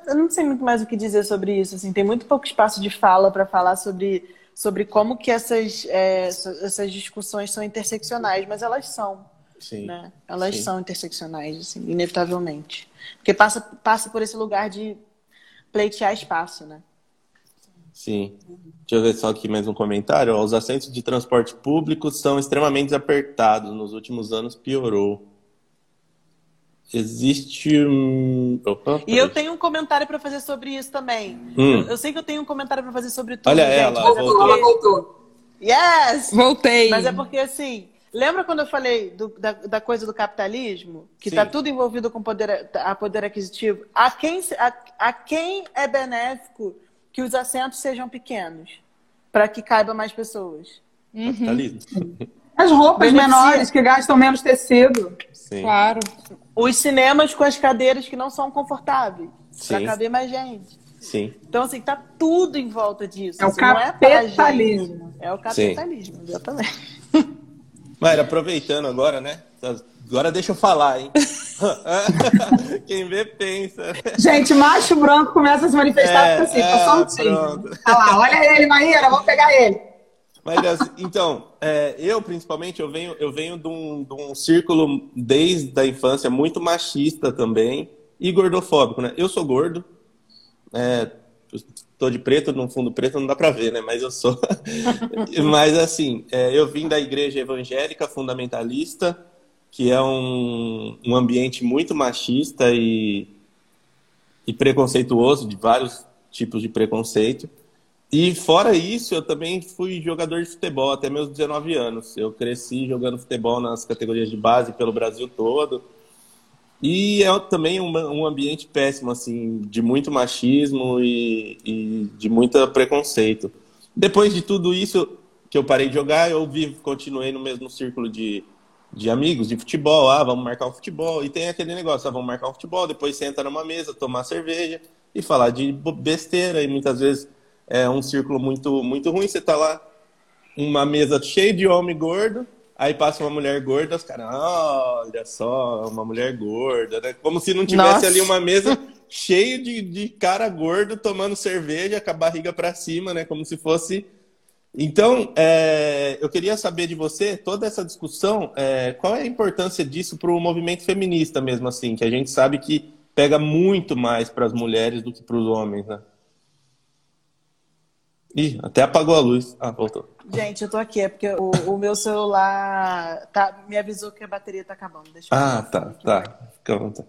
[SPEAKER 2] eu não sei muito mais o que dizer sobre isso. Assim, tem muito pouco espaço de fala para falar sobre, sobre como que essas, é, essas discussões são interseccionais, mas elas são.
[SPEAKER 5] Sim,
[SPEAKER 2] né? Elas
[SPEAKER 5] sim.
[SPEAKER 2] são interseccionais, assim, inevitavelmente. Porque passa, passa por esse lugar de pleitear espaço, né?
[SPEAKER 5] Sim. Deixa eu ver só aqui mais um comentário. Os assentos de transporte público são extremamente apertados. Nos últimos anos piorou. Existe um.
[SPEAKER 2] Opa, e eu tenho um comentário para fazer sobre isso também.
[SPEAKER 5] Hum.
[SPEAKER 2] Eu sei que eu tenho um comentário para fazer sobre tudo.
[SPEAKER 5] Olha
[SPEAKER 2] gente,
[SPEAKER 5] ela,
[SPEAKER 2] mas
[SPEAKER 5] voltou.
[SPEAKER 2] É porque...
[SPEAKER 3] voltou.
[SPEAKER 2] Yes!
[SPEAKER 4] Voltei.
[SPEAKER 2] Mas é porque assim. Lembra quando eu falei do, da, da, coisa do capitalismo? Que está tudo envolvido com poder, a poder aquisitivo? A quem, a, a quem é benéfico que os assentos sejam pequenos? Para que caiba mais pessoas?
[SPEAKER 5] Uhum. Capitalismo.
[SPEAKER 3] As roupas Beneficia. menores que gastam menos tecido.
[SPEAKER 4] Sim. Claro.
[SPEAKER 2] Os cinemas com as cadeiras que não são confortáveis. Para caber mais gente.
[SPEAKER 5] Sim.
[SPEAKER 2] Então, assim, tá tudo em volta disso.
[SPEAKER 3] É o
[SPEAKER 2] assim,
[SPEAKER 3] capitalismo.
[SPEAKER 2] É, é, o capitalismo, Sim. exatamente.
[SPEAKER 5] Mas aproveitando agora, né? Agora deixa eu falar, hein? Quem vê, pensa.
[SPEAKER 3] Gente, macho branco começa a se manifestar é, assim, é, só um time. Olha lá, olha ele, Maíra, vamos pegar ele.
[SPEAKER 5] Mas assim, então, é, eu principalmente, eu venho, eu venho de um, de um círculo desde a infância muito machista também e gordofóbico, né? Eu sou gordo, é, tô de preto, no fundo preto não dá pra ver, né? Mas eu sou. Mas assim, é, eu vim da igreja evangélica fundamentalista, que é um, um ambiente muito machista e, e preconceituoso, de vários tipos de preconceito. E fora isso, eu também fui jogador de futebol até meus 19 anos. Eu cresci jogando futebol nas categorias de base pelo Brasil todo. E é também um, um ambiente péssimo, assim, de muito machismo e, e, de muito preconceito. Depois de tudo isso que eu parei de jogar, eu vivo, continuei no mesmo círculo de, de amigos de futebol. Ah, vamos marcar um futebol. E tem aquele negócio, ah, vamos marcar um futebol, depois senta numa mesa, tomar cerveja e falar de besteira. E muitas vezes é um círculo muito, muito ruim. Você tá lá, uma mesa cheia de homem gordo, aí passa uma mulher gorda, os caras, olha só, uma mulher gorda, né? Como se não tivesse Nossa. ali uma mesa cheia de, de cara gordo tomando cerveja com a barriga para cima, né? Como se fosse. Então, é, eu queria saber de você, toda essa discussão, é, qual é a importância disso para o movimento feminista mesmo assim, que a gente sabe que pega muito mais para as mulheres do que para os homens, né? Ih, até apagou a luz. Ah, voltou.
[SPEAKER 2] Gente, eu tô aqui, é porque o, o meu celular tá, me avisou que a bateria tá acabando. Deixa eu
[SPEAKER 5] ah, tá, tá. Fica à vontade.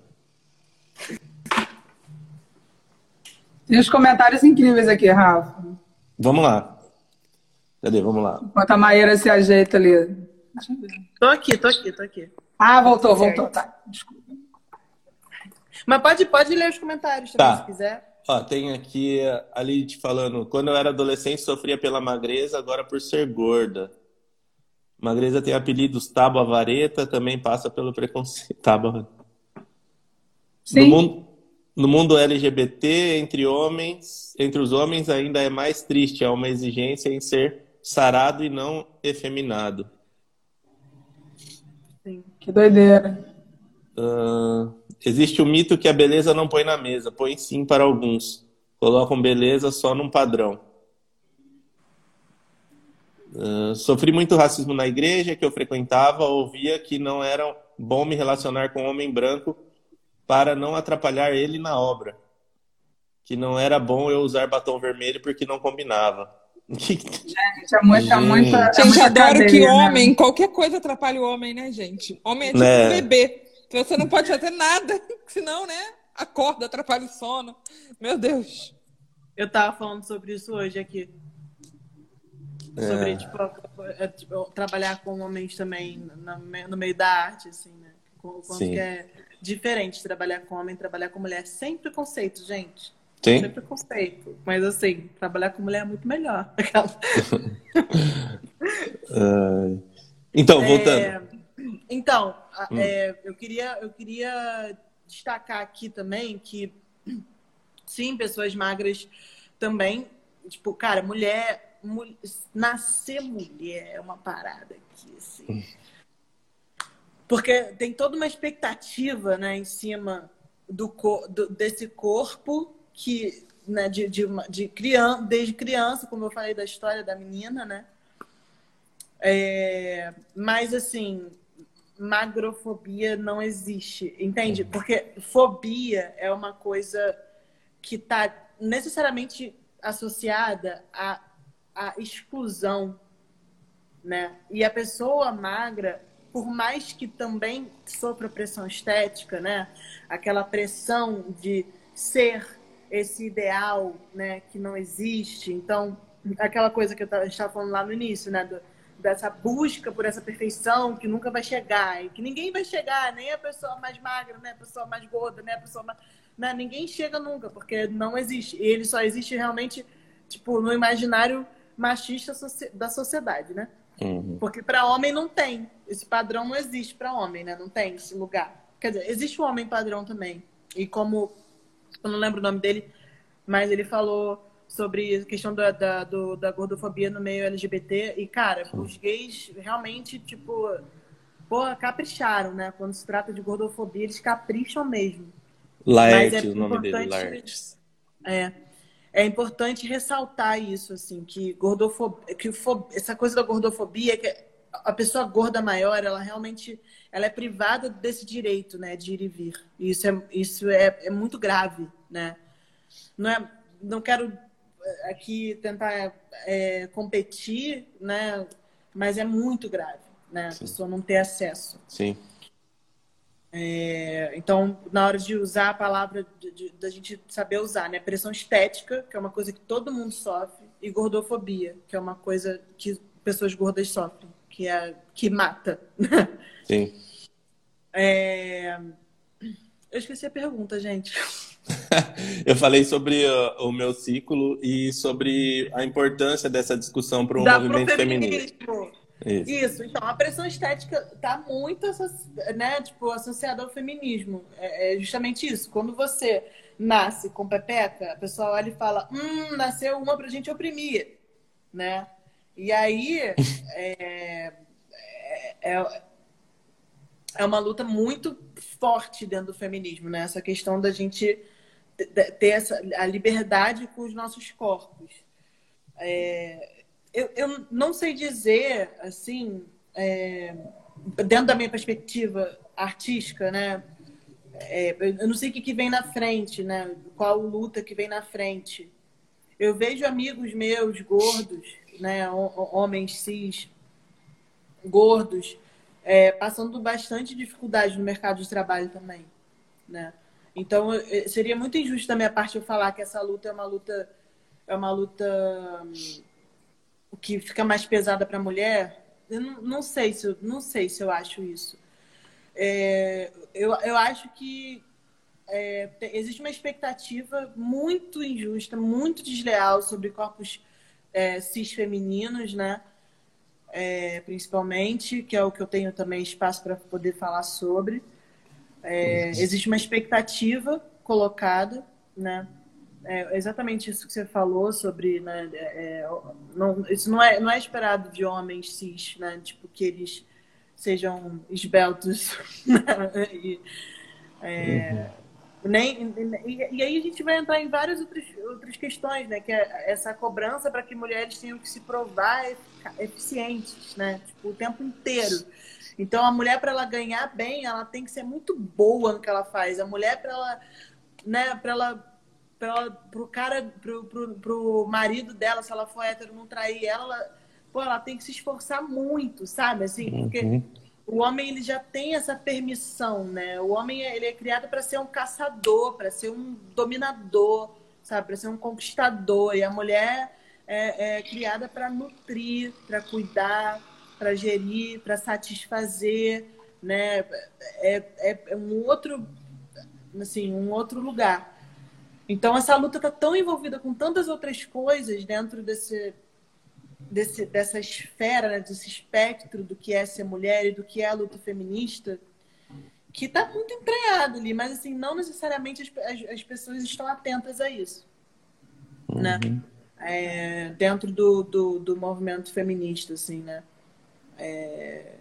[SPEAKER 3] Tem uns comentários incríveis aqui, Rafa.
[SPEAKER 5] Vamos lá. Cadê? Vamos lá.
[SPEAKER 3] Enquanto a Maíra se ajeita ali.
[SPEAKER 2] Tô aqui, tô aqui, tô aqui.
[SPEAKER 3] Ah, voltou, voltou. Tá, desculpa.
[SPEAKER 2] Mas pode, pode ler os comentários também, tá. se quiser.
[SPEAKER 5] Ó, tem aqui ali te falando, quando eu era adolescente sofria pela magreza, agora por ser gorda. Magreza tem apelidos tábua vareta, também passa pelo preconceito. Tábua.
[SPEAKER 3] Sim.
[SPEAKER 5] No mundo, no mundo LGBT, entre homens, entre os homens ainda é mais triste, há uma exigência em ser sarado e não efeminado.
[SPEAKER 3] Sim, que doideira.
[SPEAKER 5] Uh, Existe o mito que a beleza não põe na mesa, põe sim para alguns. Colocam beleza só num padrão. Uh, sofri muito racismo na igreja que eu frequentava, ouvia que não era bom me relacionar com um homem branco para não atrapalhar ele na obra. Que não era bom eu usar batom vermelho porque não combinava.
[SPEAKER 3] Gente, é muita, gente. muita.
[SPEAKER 4] É gente, adoro que né? homem, qualquer coisa atrapalha o homem, né, gente? Homem é tipo né? um bebê. Você não pode fazer nada, senão, né? Acorda, atrapalha o sono. Meu Deus.
[SPEAKER 2] Eu tava falando sobre isso hoje aqui. Sobre, tipo, é, tipo, trabalhar com homens também no meio da arte, assim, né? Quanto Sim. que é diferente trabalhar com homem, trabalhar com mulher. Sem preconceito, gente. Sim. Sem preconceito. Mas, assim, trabalhar com mulher é muito melhor.
[SPEAKER 5] uh, então, voltando. É,
[SPEAKER 2] então, hum. é, eu, queria, eu queria destacar aqui também que, sim, pessoas magras também, tipo, cara, mulher, mulher nascer mulher é uma parada aqui, assim. Hum. Porque tem toda uma expectativa, né, em cima do, do desse corpo que, né, de, de, de criança, desde criança, como eu falei da história da menina, né? É, mas assim, magrofobia não existe, entende? Uhum. Porque fobia é uma coisa que está necessariamente associada à, à exclusão, né? E a pessoa magra, por mais que também sofra pressão estética, né? Aquela pressão de ser esse ideal, né? Que não existe. Então, aquela coisa que eu estava falando lá no início, né? Do, dessa busca por essa perfeição que nunca vai chegar e que ninguém vai chegar, nem a pessoa mais magra, nem a pessoa mais gorda, nem a pessoa mais... Não, né, ninguém chega nunca, porque não existe. Ele só existe realmente, tipo, no imaginário machista da sociedade, né? Uhum. Porque para homem não tem. Esse padrão não existe para homem, né? Não tem esse lugar. Quer dizer, existe o homem padrão também. E como... Eu não lembro o nome dele, mas ele falou sobre a questão da, da, do, da gordofobia no meio LGBT. E, cara, os gays realmente, tipo, porra, capricharam, né? Quando se trata de gordofobia, eles capricham mesmo.
[SPEAKER 5] Laertes, é o nome dele, Laertes.
[SPEAKER 2] É. É importante ressaltar isso, assim, que gordofobia, que essa coisa da gordofobia, que a pessoa gorda maior, ela realmente ela é privada desse direito, né, de ir e vir. E isso é, isso é, é muito grave, né? Não, é, não quero aqui tentar é, competir, né? Mas é muito grave, né? A Sim. pessoa não ter acesso.
[SPEAKER 5] Sim.
[SPEAKER 2] É, então, na hora de usar a palavra, da gente saber usar, né? Pressão estética, que é uma coisa que todo mundo sofre, e gordofobia, que é uma coisa que pessoas gordas sofrem, que é que mata.
[SPEAKER 5] Sim.
[SPEAKER 2] É... Eu esqueci a pergunta, gente.
[SPEAKER 5] eu falei sobre uh, o meu ciclo e sobre a importância dessa discussão para o movimento feminino.
[SPEAKER 2] Isso. Isso. então a pressão estética está muito né, tipo, associada ao feminismo. É, é justamente isso. Quando você nasce com pepeca, a pessoa olha e fala: Hum, nasceu uma para a gente oprimir. Né? E aí é, é, é, é uma luta muito forte dentro do feminismo, né? Essa questão da gente ter essa, a liberdade com os nossos corpos. É, eu, eu não sei dizer, assim, é, dentro da minha perspectiva artística, né? É, eu não sei o que, que vem na frente, né? Qual luta que vem na frente. Eu vejo amigos meus gordos, né? Homens cis gordos, é, passando bastante dificuldade no mercado de trabalho também, né? Então, seria muito injusto da minha parte eu falar que essa luta é uma luta é uma luta hum, que fica mais pesada para a mulher. Eu não, não, sei se eu, não sei se eu acho isso. É, eu, eu acho que é, existe uma expectativa muito injusta, muito desleal sobre corpos é, cis femininos, né? É, principalmente, que é o que eu tenho também espaço para poder falar sobre. É, existe uma expectativa colocada, né? É exatamente isso que você falou sobre, né? É, é, não, isso não é, não é esperado de homens cis, né? Tipo, que eles sejam esbeltos. Né? e, é, uhum. Nem, e, e, aí a gente vai entrar em várias outras, outras questões, né? Que é essa cobrança para que mulheres tenham que se provar eficientes, né? Tipo, o tempo inteiro. Então, a mulher, para ela ganhar bem, ela tem que ser muito boa no que ela faz. A mulher, para ela, né, para ela, ela, pro cara, pro, pro, pro marido dela, se ela for hétero, não trair ela, ela, pô, ela tem que se esforçar muito, sabe? Assim, porque uhum. O homem, ele já tem essa permissão, né? O homem, ele é criado para ser um caçador, para ser um dominador, sabe? Para ser um conquistador. E a mulher é, é criada para nutrir, para cuidar, para gerir, para satisfazer, né? É, é, é, um outro, assim, um outro lugar. Então essa luta está tão envolvida com tantas outras coisas dentro desse, desse dessa esfera, né? desse espectro do que é ser mulher e do que é a luta feminista, que está muito entranhado ali, mas assim não necessariamente as, as, as pessoas estão atentas a isso, né? uhum. né? É, dentro do, do, do movimento feminista, assim, né? É,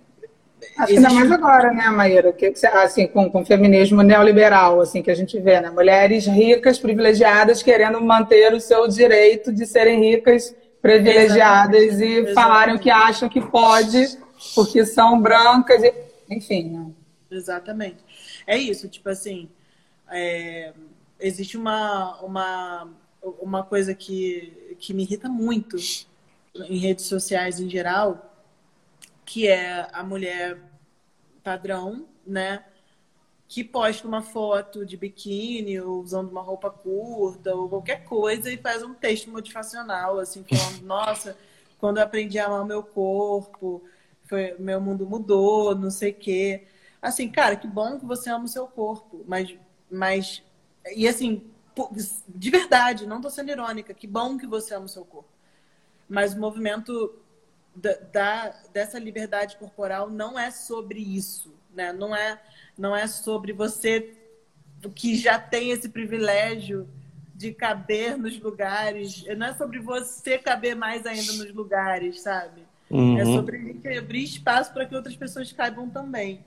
[SPEAKER 3] Acho que ainda mais agora, né, Maíra? Que, assim, com, com o feminismo neoliberal, assim, que a gente vê, né? Mulheres ricas, privilegiadas, querendo manter o seu direito de serem ricas, privilegiadas Exatamente. e Exatamente. o que acham que pode, porque são brancas, e... enfim. Né?
[SPEAKER 2] Exatamente. É isso, tipo assim, é... existe uma, uma, uma coisa que, que me irrita muito em redes sociais em geral, que é a mulher padrão, né? Que posta uma foto de biquíni ou usando uma roupa curta ou qualquer coisa e faz um texto motivacional, assim, falando, nossa, quando eu aprendi a amar o meu corpo, foi, meu mundo mudou, não sei o quê. Assim, cara, que bom que você ama o seu corpo, mas, mas e assim, de verdade, não tô sendo irônica, que bom que você ama o seu corpo. Mas o movimento da, dessa liberdade corporal não é sobre isso, né? Não é, não é sobre você que já tem esse privilégio de caber nos lugares. Não é sobre você caber mais ainda nos lugares, sabe? É uhum. É sobre abrir espaço para que outras pessoas caibam também.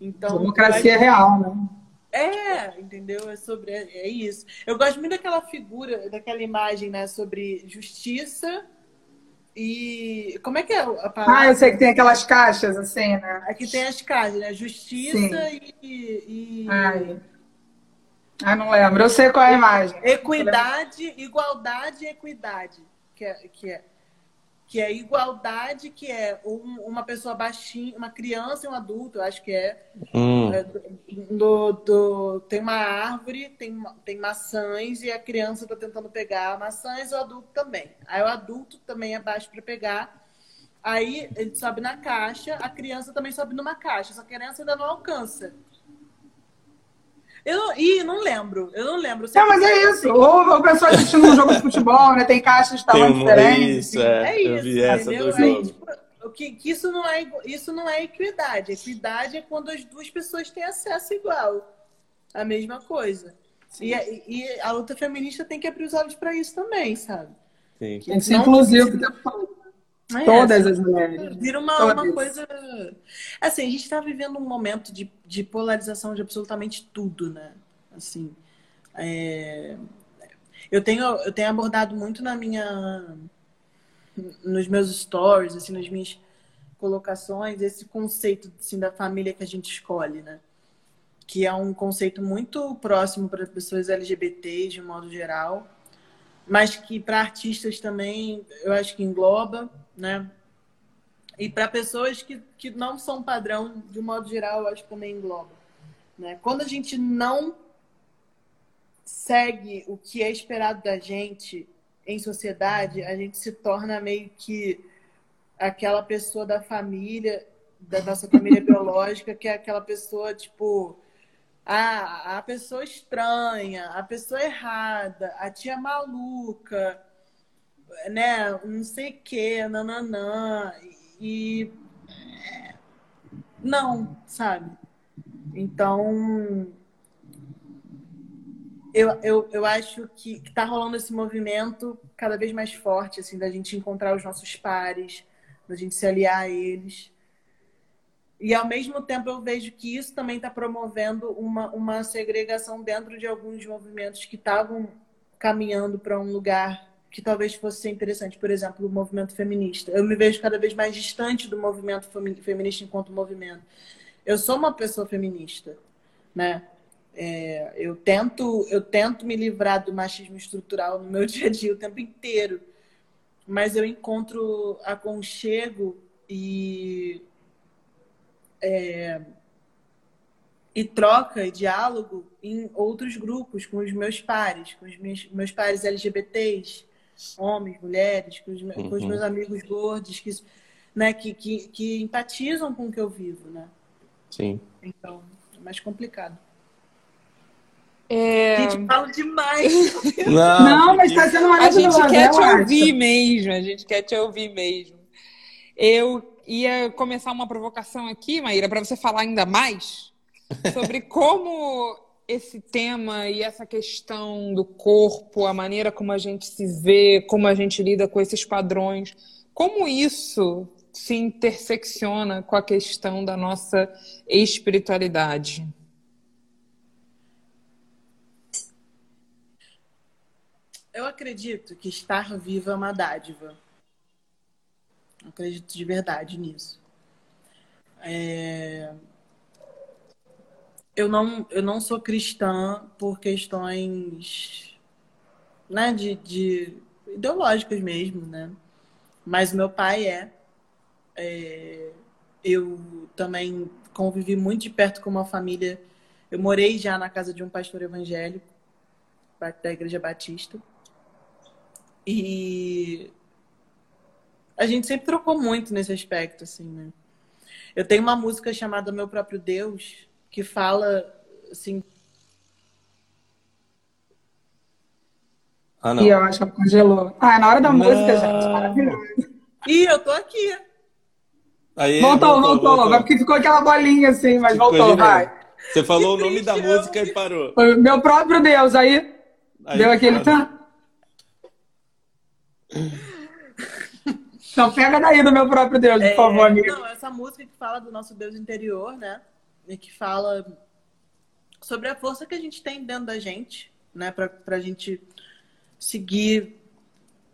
[SPEAKER 2] Então,
[SPEAKER 3] democracia real, né?
[SPEAKER 2] É, entendeu? É sobre é, é isso. Eu gosto muito daquela figura, daquela imagem, né, sobre justiça e como é que é a
[SPEAKER 3] palavra? Ah, eu sei que tem aquelas caixas assim, né?
[SPEAKER 2] Aqui tem as caixas, né? Justiça e, e.
[SPEAKER 3] Ai. Ah, não lembro. Eu sei qual é a imagem.
[SPEAKER 2] Equidade, igualdade e equidade. Que é, que é que é igualdade, que é um, uma pessoa baixinha, uma criança e um adulto, eu acho que é. Hum. é do, do, tem uma árvore, tem, tem maçãs e a criança está tentando pegar maçãs e o adulto também. Aí o adulto também é baixo para pegar. Aí ele sobe na caixa, a criança também sobe numa caixa, só que a criança ainda não alcança. Eu não, ih, não lembro. Eu não lembro.
[SPEAKER 3] Não, mas é isso. Ou o pessoal assistindo um jogo de futebol, né? Tem caixas de tamanho diferente.
[SPEAKER 5] Isso, é. é isso, eu vi essa do jogo. Aí, tipo,
[SPEAKER 2] que, que isso, não é, isso não é equidade. Equidade é quando as duas pessoas têm acesso igual. A mesma coisa. E, e, a luta feminista tem que abrir os olhos para isso também, sabe?
[SPEAKER 3] Sim. Tem que ser inclusivo. É, Todas as mulheres.
[SPEAKER 2] Vira uma, uma coisa. Assim, a gente está vivendo um momento de, de polarização de absolutamente tudo, né? Assim. É... Eu, tenho, eu tenho abordado muito na minha. nos meus stories, assim, nas minhas colocações, esse conceito assim, da família que a gente escolhe, né? Que é um conceito muito próximo para pessoas LGBTs, de modo geral, mas que para artistas também eu acho que engloba né? E para pessoas que, que não são padrão, de um modo geral, eu acho que também engloba. Né? Quando a gente não segue o que é esperado da gente em sociedade, a gente se torna meio que aquela pessoa da família, da nossa família biológica, que é aquela pessoa, tipo, a, a pessoa estranha, a pessoa errada, a tia maluca, né, não sei o que, nananã, e não, sabe? Então, eu, eu, eu acho que, está rolando esse movimento cada vez mais forte, assim, da gente encontrar os nossos pares, da gente se aliar a eles. E, ao mesmo tempo, eu vejo que isso também está promovendo uma, uma segregação dentro de alguns movimentos que estavam caminhando para um lugar que talvez fosse interessante, por exemplo, o movimento feminista. Eu me vejo cada vez mais distante do movimento feminista enquanto movimento. Eu sou uma pessoa feminista, né? É, eu tento eu tento me livrar do machismo estrutural no meu dia a dia o tempo inteiro, mas eu encontro aconchego e é, e troca e diálogo em outros grupos, com os meus pares, com os meus, meus pares LGBTs, homens, mulheres, com os, uhum. com os
[SPEAKER 5] Uhum.
[SPEAKER 2] meus amigos gordos, que, né, que, que, que empatizam com o que eu vivo, né?
[SPEAKER 5] Sim.
[SPEAKER 2] Então, é mais complicado.
[SPEAKER 4] É,
[SPEAKER 2] Gente, falo demais.
[SPEAKER 3] Não, mas tá sendo
[SPEAKER 4] a
[SPEAKER 3] maravilhoso.
[SPEAKER 4] gente quer te
[SPEAKER 3] relaxa.
[SPEAKER 4] ouvir mesmo, a gente quer te ouvir mesmo. Eu ia começar uma provocação aqui, Maíra, para você falar ainda mais sobre como esse tema e essa questão do corpo, a maneira como a gente se vê, como a gente lida com esses padrões, como isso se intersecciona com a questão da nossa espiritualidade.
[SPEAKER 2] Eu acredito que estar vivo é uma dádiva. Eu acredito de verdade nisso. É... Eu, não, eu não sou cristã por questões né, de, de ideológicas mesmo, né? Mas meu pai é. é. Eu também convivi muito de perto com uma família. Eu morei já na casa de um pastor evangélico da Igreja Batista. E a gente sempre trocou muito nesse aspecto, assim, né? Eu tenho uma música chamada Meu Próprio Deus, que fala, assim...
[SPEAKER 5] Ah, não.
[SPEAKER 3] E eu acho que ela congelou. Ah, é na hora da
[SPEAKER 5] Não.
[SPEAKER 3] música, gente. Maravilhoso.
[SPEAKER 2] Ih, eu tô aqui!
[SPEAKER 5] Aí,
[SPEAKER 3] Voltou, voltou. Vai Porque ficou aquela bolinha assim, mas
[SPEAKER 5] Ficou
[SPEAKER 3] voltou, vai.
[SPEAKER 5] Você falou o nome da música e parou.
[SPEAKER 3] Foi Meu próprio Deus. Aí,
[SPEAKER 5] Aí,
[SPEAKER 3] deu aquele... Tá. Então, pega daí do meu próprio Deus, por
[SPEAKER 2] É,
[SPEAKER 3] favor, amigo.
[SPEAKER 2] Não, essa música que fala do nosso Deus interior, né? E que fala sobre a força que a gente tem dentro da gente, né? Pra, pra gente seguir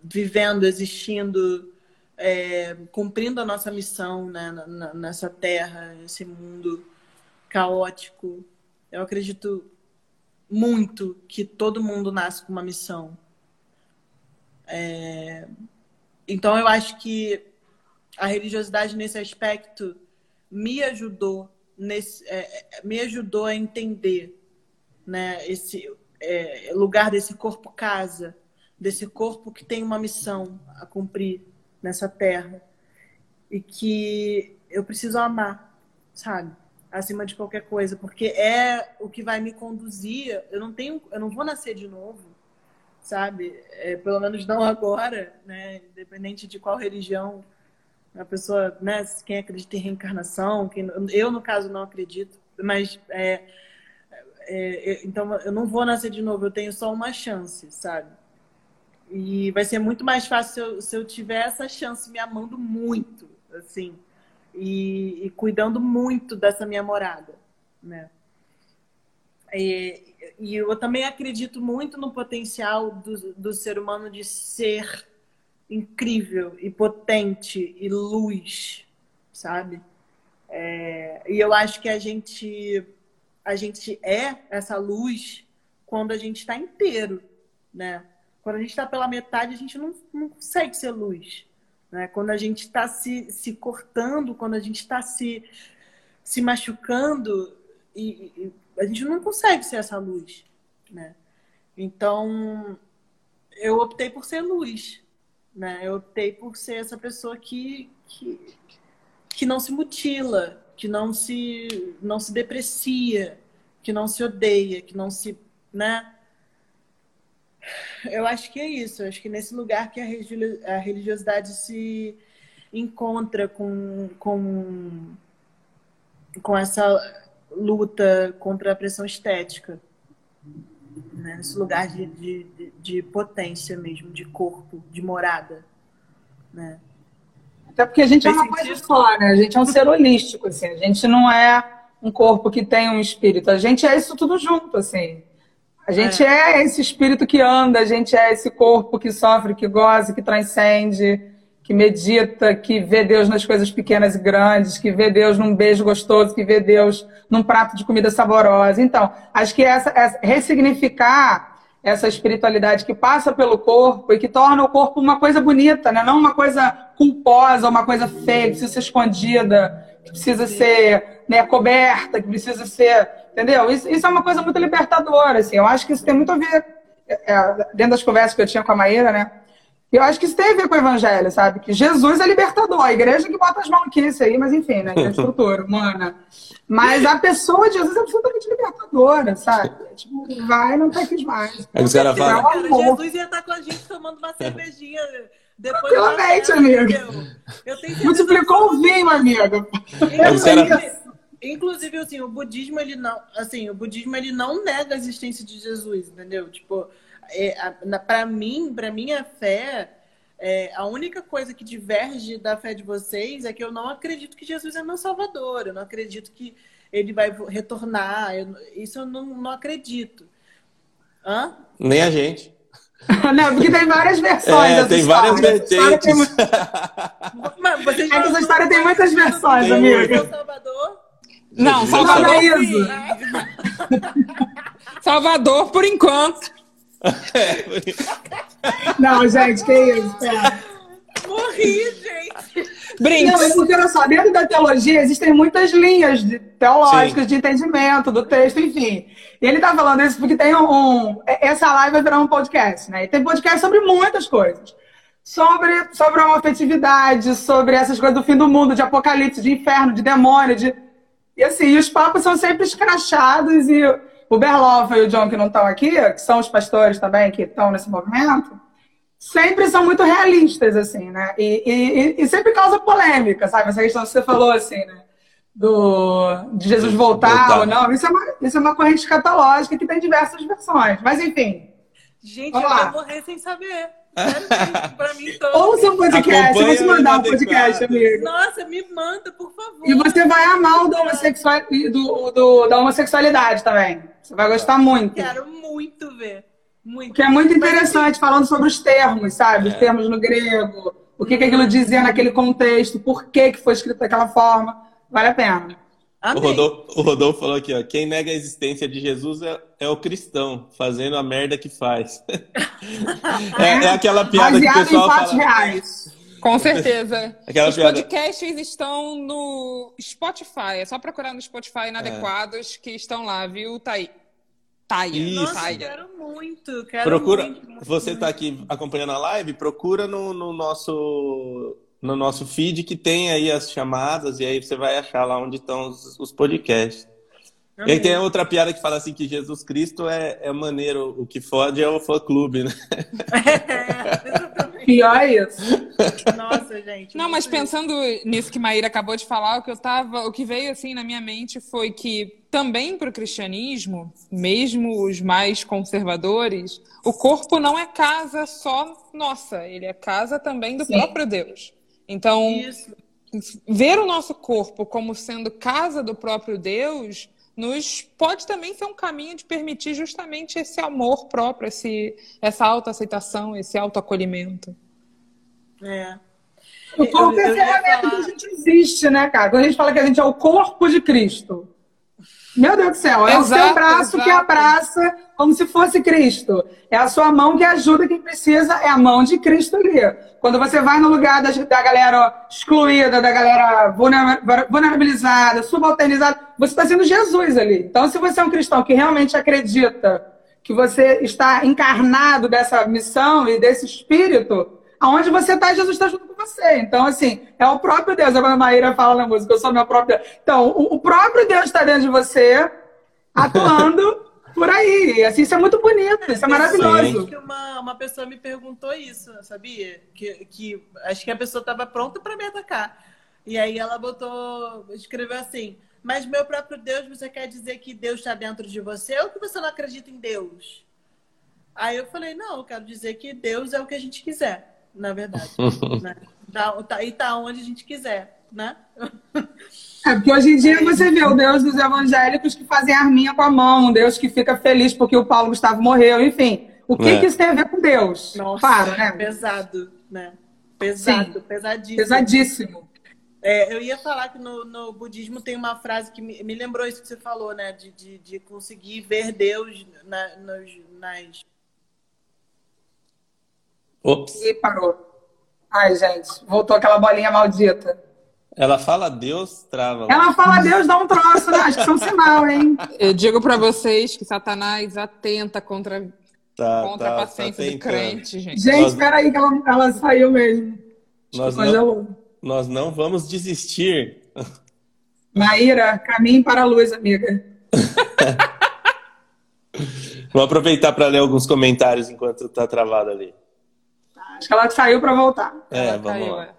[SPEAKER 2] vivendo, existindo, é, cumprindo a nossa missão né? nessa terra, nesse mundo caótico. Eu acredito muito que todo mundo nasce com uma missão. É, Então, eu acho que a religiosidade nesse aspecto me ajudou nesse, é, é, me ajudou a entender, né, esse é, lugar desse corpo casa, desse corpo que tem uma missão a cumprir nessa terra e que eu preciso amar, sabe, acima de qualquer coisa, porque é o que vai me conduzir. Eu não tenho, eu não vou nascer de novo sabe? É, pelo menos não agora, né? Independente de qual religião a pessoa, né? Quem acredita em reencarnação, quem, eu no caso não acredito, mas é, é, então eu não vou nascer de novo, eu tenho só uma chance, sabe? E vai ser muito mais fácil se eu, se eu tiver essa chance me amando muito, assim, e, e cuidando muito dessa minha morada, né? E, e eu também acredito muito no potencial do, do ser humano de ser incrível e potente e luz, sabe? É, e eu acho que a gente a gente é essa luz quando a gente está inteiro, né? Quando a gente está pela metade, a gente não, não consegue ser luz. Né? Quando a gente está se, se cortando, quando a gente está se, se machucando, e, e a gente não consegue ser essa luz, né? Então, eu optei por ser luz, né? Eu optei por ser essa pessoa que, que, que não se mutila, que não se, não se deprecia, que não se odeia, que não se, né? Eu acho que é isso. Eu acho que nesse lugar que a religi- a religiosidade se encontra com, com, com essa luta contra a pressão estética. Né? Nesse lugar de, de, de- potência mesmo, de corpo, de morada. Né?
[SPEAKER 3] Até porque a gente é
[SPEAKER 2] Fez
[SPEAKER 3] uma coisa
[SPEAKER 2] sentido?
[SPEAKER 3] só, né? A gente é um ser holístico, assim. A gente não é um corpo que tem um espírito. A gente é isso tudo junto, assim. A gente é, esse espírito que anda, a gente é esse corpo que sofre, que goza, que transcende, que medita, que vê Deus nas coisas pequenas e grandes, que vê Deus num beijo gostoso, que vê Deus num prato de comida saborosa. Então, acho que essa, essa ressignificar essa espiritualidade que passa pelo corpo e que torna o corpo uma coisa bonita, né? Não uma coisa culposa, uma coisa feia, que precisa ser escondida, que precisa ser né, coberta, que precisa ser. Entendeu? Isso, isso é uma coisa muito libertadora, assim. Eu acho que isso tem muito a ver, é, dentro das conversas que eu tinha com a Maíra, né? E eu acho que isso tem a ver com o evangelho, sabe? Que Jesus é libertador. A igreja que bota as mãos aqui, isso aí, mas enfim, né? Que é a estrutura humana. Mas a pessoa de Jesus é absolutamente libertadora, sabe? É, tipo, vai não quer quis mais.
[SPEAKER 5] Aí os caras falam.
[SPEAKER 2] Cara, Jesus ia estar com a gente tomando uma cervejinha depois
[SPEAKER 3] Tranquilamente, amigo.
[SPEAKER 2] Eu tenho
[SPEAKER 3] Multiplicou o vinho,
[SPEAKER 5] os caras-
[SPEAKER 2] Inclusive, inclusive, assim, o budismo, ele não, assim, o budismo, ele não nega a existência de Jesus, entendeu? Tipo, é, a, na, pra mim, pra minha fé, é, a única coisa que diverge da fé de vocês é que eu não acredito que Jesus é meu salvador, eu não acredito que ele vai retornar, eu- isso eu não, não acredito. Hã?
[SPEAKER 5] Nem a gente.
[SPEAKER 3] Não, porque tem várias versões.
[SPEAKER 5] É, tem
[SPEAKER 3] história.
[SPEAKER 5] várias
[SPEAKER 3] tem
[SPEAKER 5] vertentes.
[SPEAKER 3] mu-
[SPEAKER 2] Mas vocês
[SPEAKER 3] É que
[SPEAKER 2] não-
[SPEAKER 3] essa história tem
[SPEAKER 2] não
[SPEAKER 3] muitas
[SPEAKER 2] acreditam
[SPEAKER 3] versões,
[SPEAKER 2] que
[SPEAKER 3] amiga.
[SPEAKER 2] É Salvador?
[SPEAKER 4] Não. Salvador,
[SPEAKER 3] Não, é isso.
[SPEAKER 4] Salvador por enquanto.
[SPEAKER 3] Não, gente, que isso? Pera.
[SPEAKER 2] Morri, gente.
[SPEAKER 4] Brinks.
[SPEAKER 3] Não, é porque, olha só, dentro da teologia existem muitas linhas de- teológicas
[SPEAKER 5] Sim.
[SPEAKER 3] de entendimento do texto, enfim. E ele tá falando isso porque tem um, um- Essa live vai virar um podcast, né? E tem podcast sobre muitas coisas. Sobre, sobre a homofetividade, sobre essas coisas do fim do mundo, de apocalipse, de inferno, de demônio, de... E assim, e os papos são sempre escrachados e o Berloffa e o John, que não estão aqui, que são os pastores também que estão nesse movimento, sempre são muito realistas, assim, né? E, e- e sempre causa polêmica, sabe? Essa questão que você falou, assim, né? Do, de Jesus voltar,
[SPEAKER 5] Voltar.
[SPEAKER 3] ou não. Isso é, uma, isso é uma corrente escatológica que tem diversas versões. Mas, enfim,
[SPEAKER 2] Gente,
[SPEAKER 3] Vamos
[SPEAKER 2] eu
[SPEAKER 3] lá.
[SPEAKER 2] ia morrer sem saber. Pra mim, todo.
[SPEAKER 3] ouça o podcast. Eu vou te
[SPEAKER 5] Acompanha o
[SPEAKER 3] mandar um podcast, amigo.
[SPEAKER 2] Nossa, me manda, por favor.
[SPEAKER 3] E você vai amar o da, homossexual, do, do- da homossexualidade também. Você vai gostar muito.
[SPEAKER 2] Quero muito ver. Muito.
[SPEAKER 3] Que é muito
[SPEAKER 2] Mas,
[SPEAKER 3] interessante, falando sobre os termos, sabe? Os termos no grego, o que, que aquilo dizia naquele contexto, por que, que foi escrito daquela forma. Vale a pena.
[SPEAKER 5] O. Rodolfo, o Rodolfo falou aqui, ó. Quem nega a existência de Jesus é, é o cristão, fazendo a merda que faz. é, é aquela piada que o
[SPEAKER 3] Baseado em
[SPEAKER 5] pessoal
[SPEAKER 3] fatos
[SPEAKER 5] fala.
[SPEAKER 3] reais.
[SPEAKER 4] Com certeza.
[SPEAKER 5] Aquela
[SPEAKER 4] Os
[SPEAKER 5] piada.
[SPEAKER 4] podcasts estão no Spotify. É só procurar no Spotify inadequados que estão lá, viu, Thaí?
[SPEAKER 5] Isso.
[SPEAKER 2] Nossa,
[SPEAKER 4] Taia.
[SPEAKER 2] quero muito. Quero
[SPEAKER 5] Procura.
[SPEAKER 2] muito, muito,
[SPEAKER 5] Você
[SPEAKER 2] muito.
[SPEAKER 5] tá aqui acompanhando a live, procura no, no nosso no nosso feed que tem aí as chamadas e aí você vai achar lá onde estão os, os podcasts. E aí tem outra piada que fala assim que Jesus Cristo é, é maneiro, o que fode é o fã clube, né?
[SPEAKER 2] É, exatamente.
[SPEAKER 3] Pior é isso.
[SPEAKER 2] Nossa, gente.
[SPEAKER 4] Não, mas pensando nisso que Maíra acabou de falar, o que eu tava, o que veio assim na minha mente foi que também para o cristianismo, mesmo os mais conservadores, o corpo não é casa só nossa, ele é casa também do
[SPEAKER 3] Sim.
[SPEAKER 4] próprio Deus. Então,
[SPEAKER 2] Isso.
[SPEAKER 4] ver o nosso corpo como sendo casa do próprio Deus nos pode também ser um caminho de permitir justamente esse amor próprio, esse, essa autoaceitação, esse autoacolhimento.
[SPEAKER 2] É.
[SPEAKER 3] O corpo
[SPEAKER 2] Eu-
[SPEAKER 3] é
[SPEAKER 2] eu
[SPEAKER 3] a
[SPEAKER 2] ia
[SPEAKER 3] ferramenta
[SPEAKER 2] falar-
[SPEAKER 3] que a gente existe, né, cara? Quando a gente fala que a gente é o corpo de Cristo. Meu Deus do céu, é o seu
[SPEAKER 4] Exato,
[SPEAKER 3] braço que
[SPEAKER 4] exato.
[SPEAKER 3] abraça como se fosse Cristo. É a sua mão que ajuda quem precisa, é a mão de Cristo ali. Quando você vai no lugar da, da galera excluída, da galera vulner- vulnerabilizada, subalternizada, você está sendo Jesus ali. Então, se você é um cristão que realmente acredita que você está encarnado dessa missão e desse espírito, aonde você está, Jesus está junto com você. Então, assim, é o próprio Deus. Quando a Maíra fala na música, eu sou meu próprio Deus. Então, o, o próprio Deus está dentro de você, atuando por aí. Assim, isso é muito bonito, isso é maravilhoso.
[SPEAKER 2] Que uma, uma pessoa me perguntou isso, sabia? Que, que acho que a pessoa estava pronta para me atacar. E aí ela botou, escreveu assim: Mas meu próprio Deus, você quer dizer que Deus está dentro de você ou que você não acredita em Deus? Aí eu falei: Não, eu quero dizer que Deus é o que a gente quiser, na verdade. né? Tá- tá- e tá onde a gente quiser, né?
[SPEAKER 3] É, porque hoje em dia você vê o Deus dos evangélicos que fazem arminha com a mão, um Deus que fica feliz porque o Paulo Gustavo morreu, enfim. O que,
[SPEAKER 5] É.
[SPEAKER 3] que isso tem a ver com Deus?
[SPEAKER 2] Nossa,
[SPEAKER 3] Para, né?
[SPEAKER 2] pesado, né? Pesado,
[SPEAKER 3] Sim.
[SPEAKER 2] pesadíssimo.
[SPEAKER 3] Pesadíssimo.
[SPEAKER 2] É, eu ia falar que no, no budismo tem uma frase que me, me lembrou isso que você falou, né? De, de, de conseguir ver Deus na, nos, nas.
[SPEAKER 5] Ops.
[SPEAKER 3] E parou. Ai, gente, voltou aquela bolinha maldita.
[SPEAKER 5] Ela fala Deus, trava.
[SPEAKER 3] Ela fala, Deus dá um troço, né? Acho que isso é um sinal, hein?
[SPEAKER 4] Eu digo para vocês que Satanás atenta contra
[SPEAKER 5] Tá,
[SPEAKER 4] Contra
[SPEAKER 5] tá,
[SPEAKER 4] a
[SPEAKER 5] tá
[SPEAKER 4] paciência do
[SPEAKER 5] tentando.
[SPEAKER 4] crente, gente.
[SPEAKER 3] Gente,
[SPEAKER 5] Nós-
[SPEAKER 3] peraí que ela, ela saiu mesmo.
[SPEAKER 5] Nós não, nós não vamos desistir.
[SPEAKER 3] Maíra, caminhe para a luz, amiga.
[SPEAKER 5] Vou aproveitar para ler alguns comentários enquanto tá travado ali.
[SPEAKER 3] Acho que ela saiu para voltar.
[SPEAKER 5] É,
[SPEAKER 4] Ela
[SPEAKER 5] vamos
[SPEAKER 4] caiu,
[SPEAKER 5] lá.
[SPEAKER 4] é.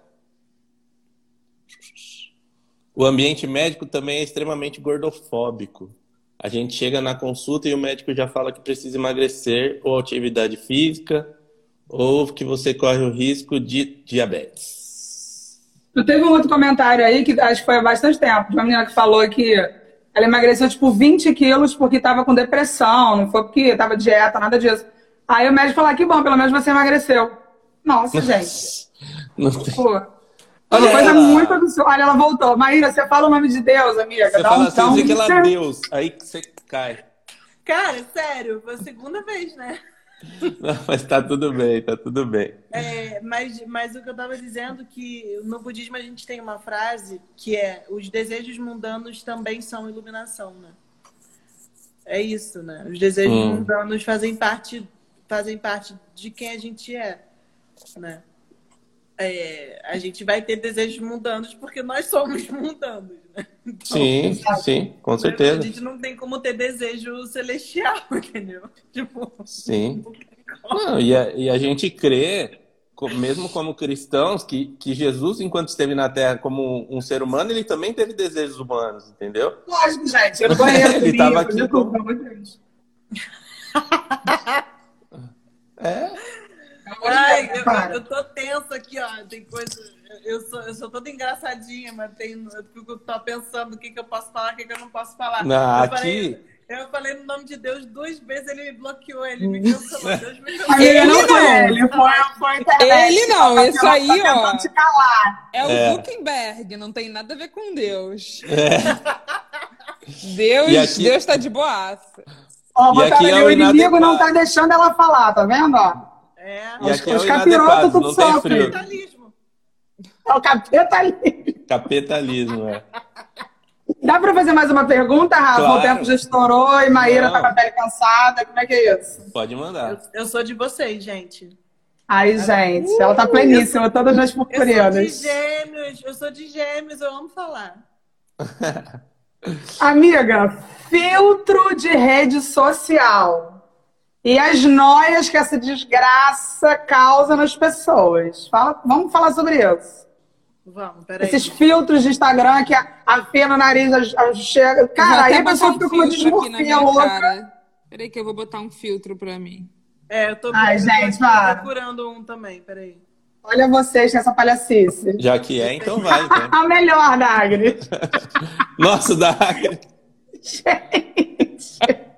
[SPEAKER 5] O ambiente médico também é extremamente gordofóbico. A gente chega na consulta e o médico já fala que precisa emagrecer ou atividade física ou que você corre o risco de diabetes.
[SPEAKER 3] Tu teve um outro comentário aí que acho que foi há bastante tempo, de uma menina que falou que ela emagreceu tipo 20 quilos porque estava com depressão, não foi porque estava dieta, nada disso. Aí o médico falou: ah, que bom, pelo menos você emagreceu. Nossa, gente.
[SPEAKER 5] Não tem-
[SPEAKER 3] Pô. É
[SPEAKER 5] Olha
[SPEAKER 3] uma coisa
[SPEAKER 5] ela.
[SPEAKER 3] muito absurda. Olha, ela voltou. Maíra, você fala o nome de Deus, amiga.
[SPEAKER 5] Você
[SPEAKER 3] Dá
[SPEAKER 5] fala
[SPEAKER 3] um
[SPEAKER 5] assim, dizer que ela é Deus, aí que você cai.
[SPEAKER 2] Cara, sério, foi a segunda vez, né?
[SPEAKER 5] Não, mas tá tudo bem, tá tudo bem.
[SPEAKER 2] É, mas, mas o que eu tava dizendo que no budismo a gente tem uma frase que é os desejos mundanos também são iluminação, né? É isso, né? Os desejos
[SPEAKER 5] Hum.
[SPEAKER 2] mundanos fazem parte fazem parte de quem a gente é, né? É, a gente vai ter desejos mundanos porque nós somos mundanos, né? Então,
[SPEAKER 5] Sim, sim, com
[SPEAKER 2] A
[SPEAKER 5] certeza.
[SPEAKER 2] gente não tem como ter desejo celestial, entendeu? Tipo,
[SPEAKER 5] Sim. Não, e, a, e a gente crê, mesmo como cristãos, que, que Jesus, enquanto esteve na Terra como um ser humano, ele também teve desejos humanos, entendeu?
[SPEAKER 3] Lógico, gente. Eu não conheço
[SPEAKER 5] Ele
[SPEAKER 3] o
[SPEAKER 5] tava
[SPEAKER 3] livro,
[SPEAKER 5] aqui
[SPEAKER 3] desculpa,
[SPEAKER 5] com-
[SPEAKER 3] meu Deus.
[SPEAKER 5] É.
[SPEAKER 2] Ai, eu, eu tô tensa aqui, ó. Tem coisa. Eu sou, eu sou toda engraçadinha, mas tem, eu fico tô pensando o que, que eu posso falar, o que, que eu não posso falar.
[SPEAKER 5] Não,
[SPEAKER 2] eu,
[SPEAKER 5] aqui-
[SPEAKER 2] falei, eu falei no nome de Deus duas vezes, ele me bloqueou, ele me cancelou. Deus me cancelou.
[SPEAKER 3] Não
[SPEAKER 4] Ele
[SPEAKER 3] foi
[SPEAKER 4] não.
[SPEAKER 3] ele, foi, foi a internet.
[SPEAKER 4] Ele não,
[SPEAKER 3] tá
[SPEAKER 4] aí, ó.
[SPEAKER 3] te calar.
[SPEAKER 4] É o
[SPEAKER 5] É.
[SPEAKER 4] Zuckerberg, não tem nada a ver com Deus.
[SPEAKER 5] É.
[SPEAKER 4] Deus,
[SPEAKER 5] E aqui-
[SPEAKER 4] Deus tá de boaça.
[SPEAKER 3] Ó,
[SPEAKER 5] E aqui é o
[SPEAKER 3] o inimigo
[SPEAKER 5] inadequado.
[SPEAKER 3] não tá deixando ela falar, tá vendo? Ó?
[SPEAKER 2] É,
[SPEAKER 5] E
[SPEAKER 3] Os-
[SPEAKER 5] é
[SPEAKER 3] os
[SPEAKER 5] inadequado,
[SPEAKER 3] tudo sofrem.
[SPEAKER 2] capitalismo.
[SPEAKER 3] É o capeta ali.
[SPEAKER 5] Capitalismo, é.
[SPEAKER 3] Dá pra fazer mais uma pergunta, Rafa?
[SPEAKER 5] Claro.
[SPEAKER 3] O tempo já estourou e Maíra
[SPEAKER 5] Não.
[SPEAKER 3] tá com a pele cansada. Como é que é isso?
[SPEAKER 5] Pode mandar.
[SPEAKER 2] Eu, eu sou de vocês, gente.
[SPEAKER 3] Ai, gente, ela tá pleníssima, todas as
[SPEAKER 2] Eu sou de
[SPEAKER 3] purpurinas.
[SPEAKER 2] gêmeos, eu sou de gêmeos, eu amo falar.
[SPEAKER 3] Amiga, filtro de rede social. E as noias que essa desgraça causa nas pessoas. Fala, vamos falar sobre isso.
[SPEAKER 2] Vamos, peraí.
[SPEAKER 3] Esses filtros de Instagram que afia no nariz, as- as- chega. Cara, aí a pessoa fica com uma desmorfia louca.
[SPEAKER 4] cara. Peraí que eu vou botar um filtro pra mim.
[SPEAKER 2] É, eu tô,
[SPEAKER 3] Ai,
[SPEAKER 2] eu tô
[SPEAKER 3] gente, para.
[SPEAKER 2] procurando um também, peraí.
[SPEAKER 3] Olha vocês nessa palhacice.
[SPEAKER 5] Já que é, então vai. vai.
[SPEAKER 3] A melhor, Dagre.
[SPEAKER 5] Nossa, Dagre.
[SPEAKER 3] Gente.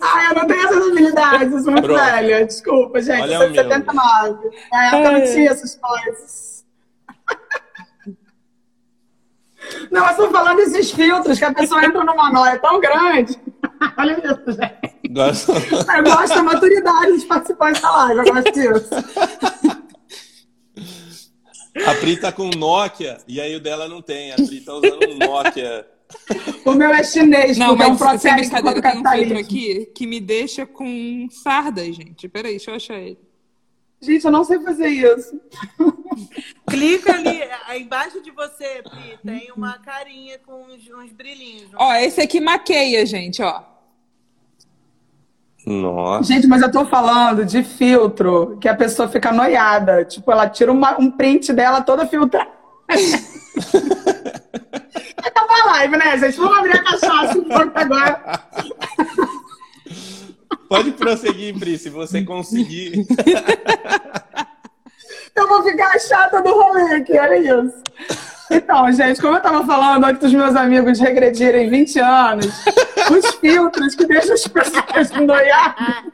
[SPEAKER 3] Ai, eu não tenho essas habilidades, eu sou muito
[SPEAKER 5] Pronto.
[SPEAKER 3] velha. Desculpa, gente.
[SPEAKER 5] Olha
[SPEAKER 3] eu sou
[SPEAKER 5] o
[SPEAKER 3] de
[SPEAKER 5] meu.
[SPEAKER 3] 79. Na época não tinha essas coisas. Não, eu tô falando desses filtros que a pessoa entra numa noia tão grande. Olha isso, gente.
[SPEAKER 5] Gosto.
[SPEAKER 3] Eu gosto da maturidade dos participantes da live, eu gosto disso.
[SPEAKER 5] A Pri tá com Nokia e aí o dela não tem. A Pri tá usando um Nokia.
[SPEAKER 3] O meu é chinês,
[SPEAKER 4] Não,
[SPEAKER 3] porque é um
[SPEAKER 4] mas sem
[SPEAKER 3] processo
[SPEAKER 4] brincadeira, tem um filtro aqui que me deixa com sardas, gente. Peraí, deixa eu achar ele.
[SPEAKER 3] Gente, eu não sei fazer isso.
[SPEAKER 2] Clica ali, aí embaixo de você, Pri, tem uma carinha com uns, uns brilhinhos.
[SPEAKER 4] Ó, esse aqui maqueia, gente, ó.
[SPEAKER 5] Nossa.
[SPEAKER 3] Gente, mas eu tô falando de filtro que a pessoa fica noiada. Tipo, ela tira uma- um print dela toda filtrada. Acabou a live, né, gente? Vamos abrir a cachaça um pouco agora.
[SPEAKER 5] Pode prosseguir, Pri, se você conseguir.
[SPEAKER 3] Eu vou ficar chata do rolê aqui, olha isso. Então, gente, como eu tava falando antes dos meus amigos regredirem 20 anos, os filtros que deixam as pessoas noiadas.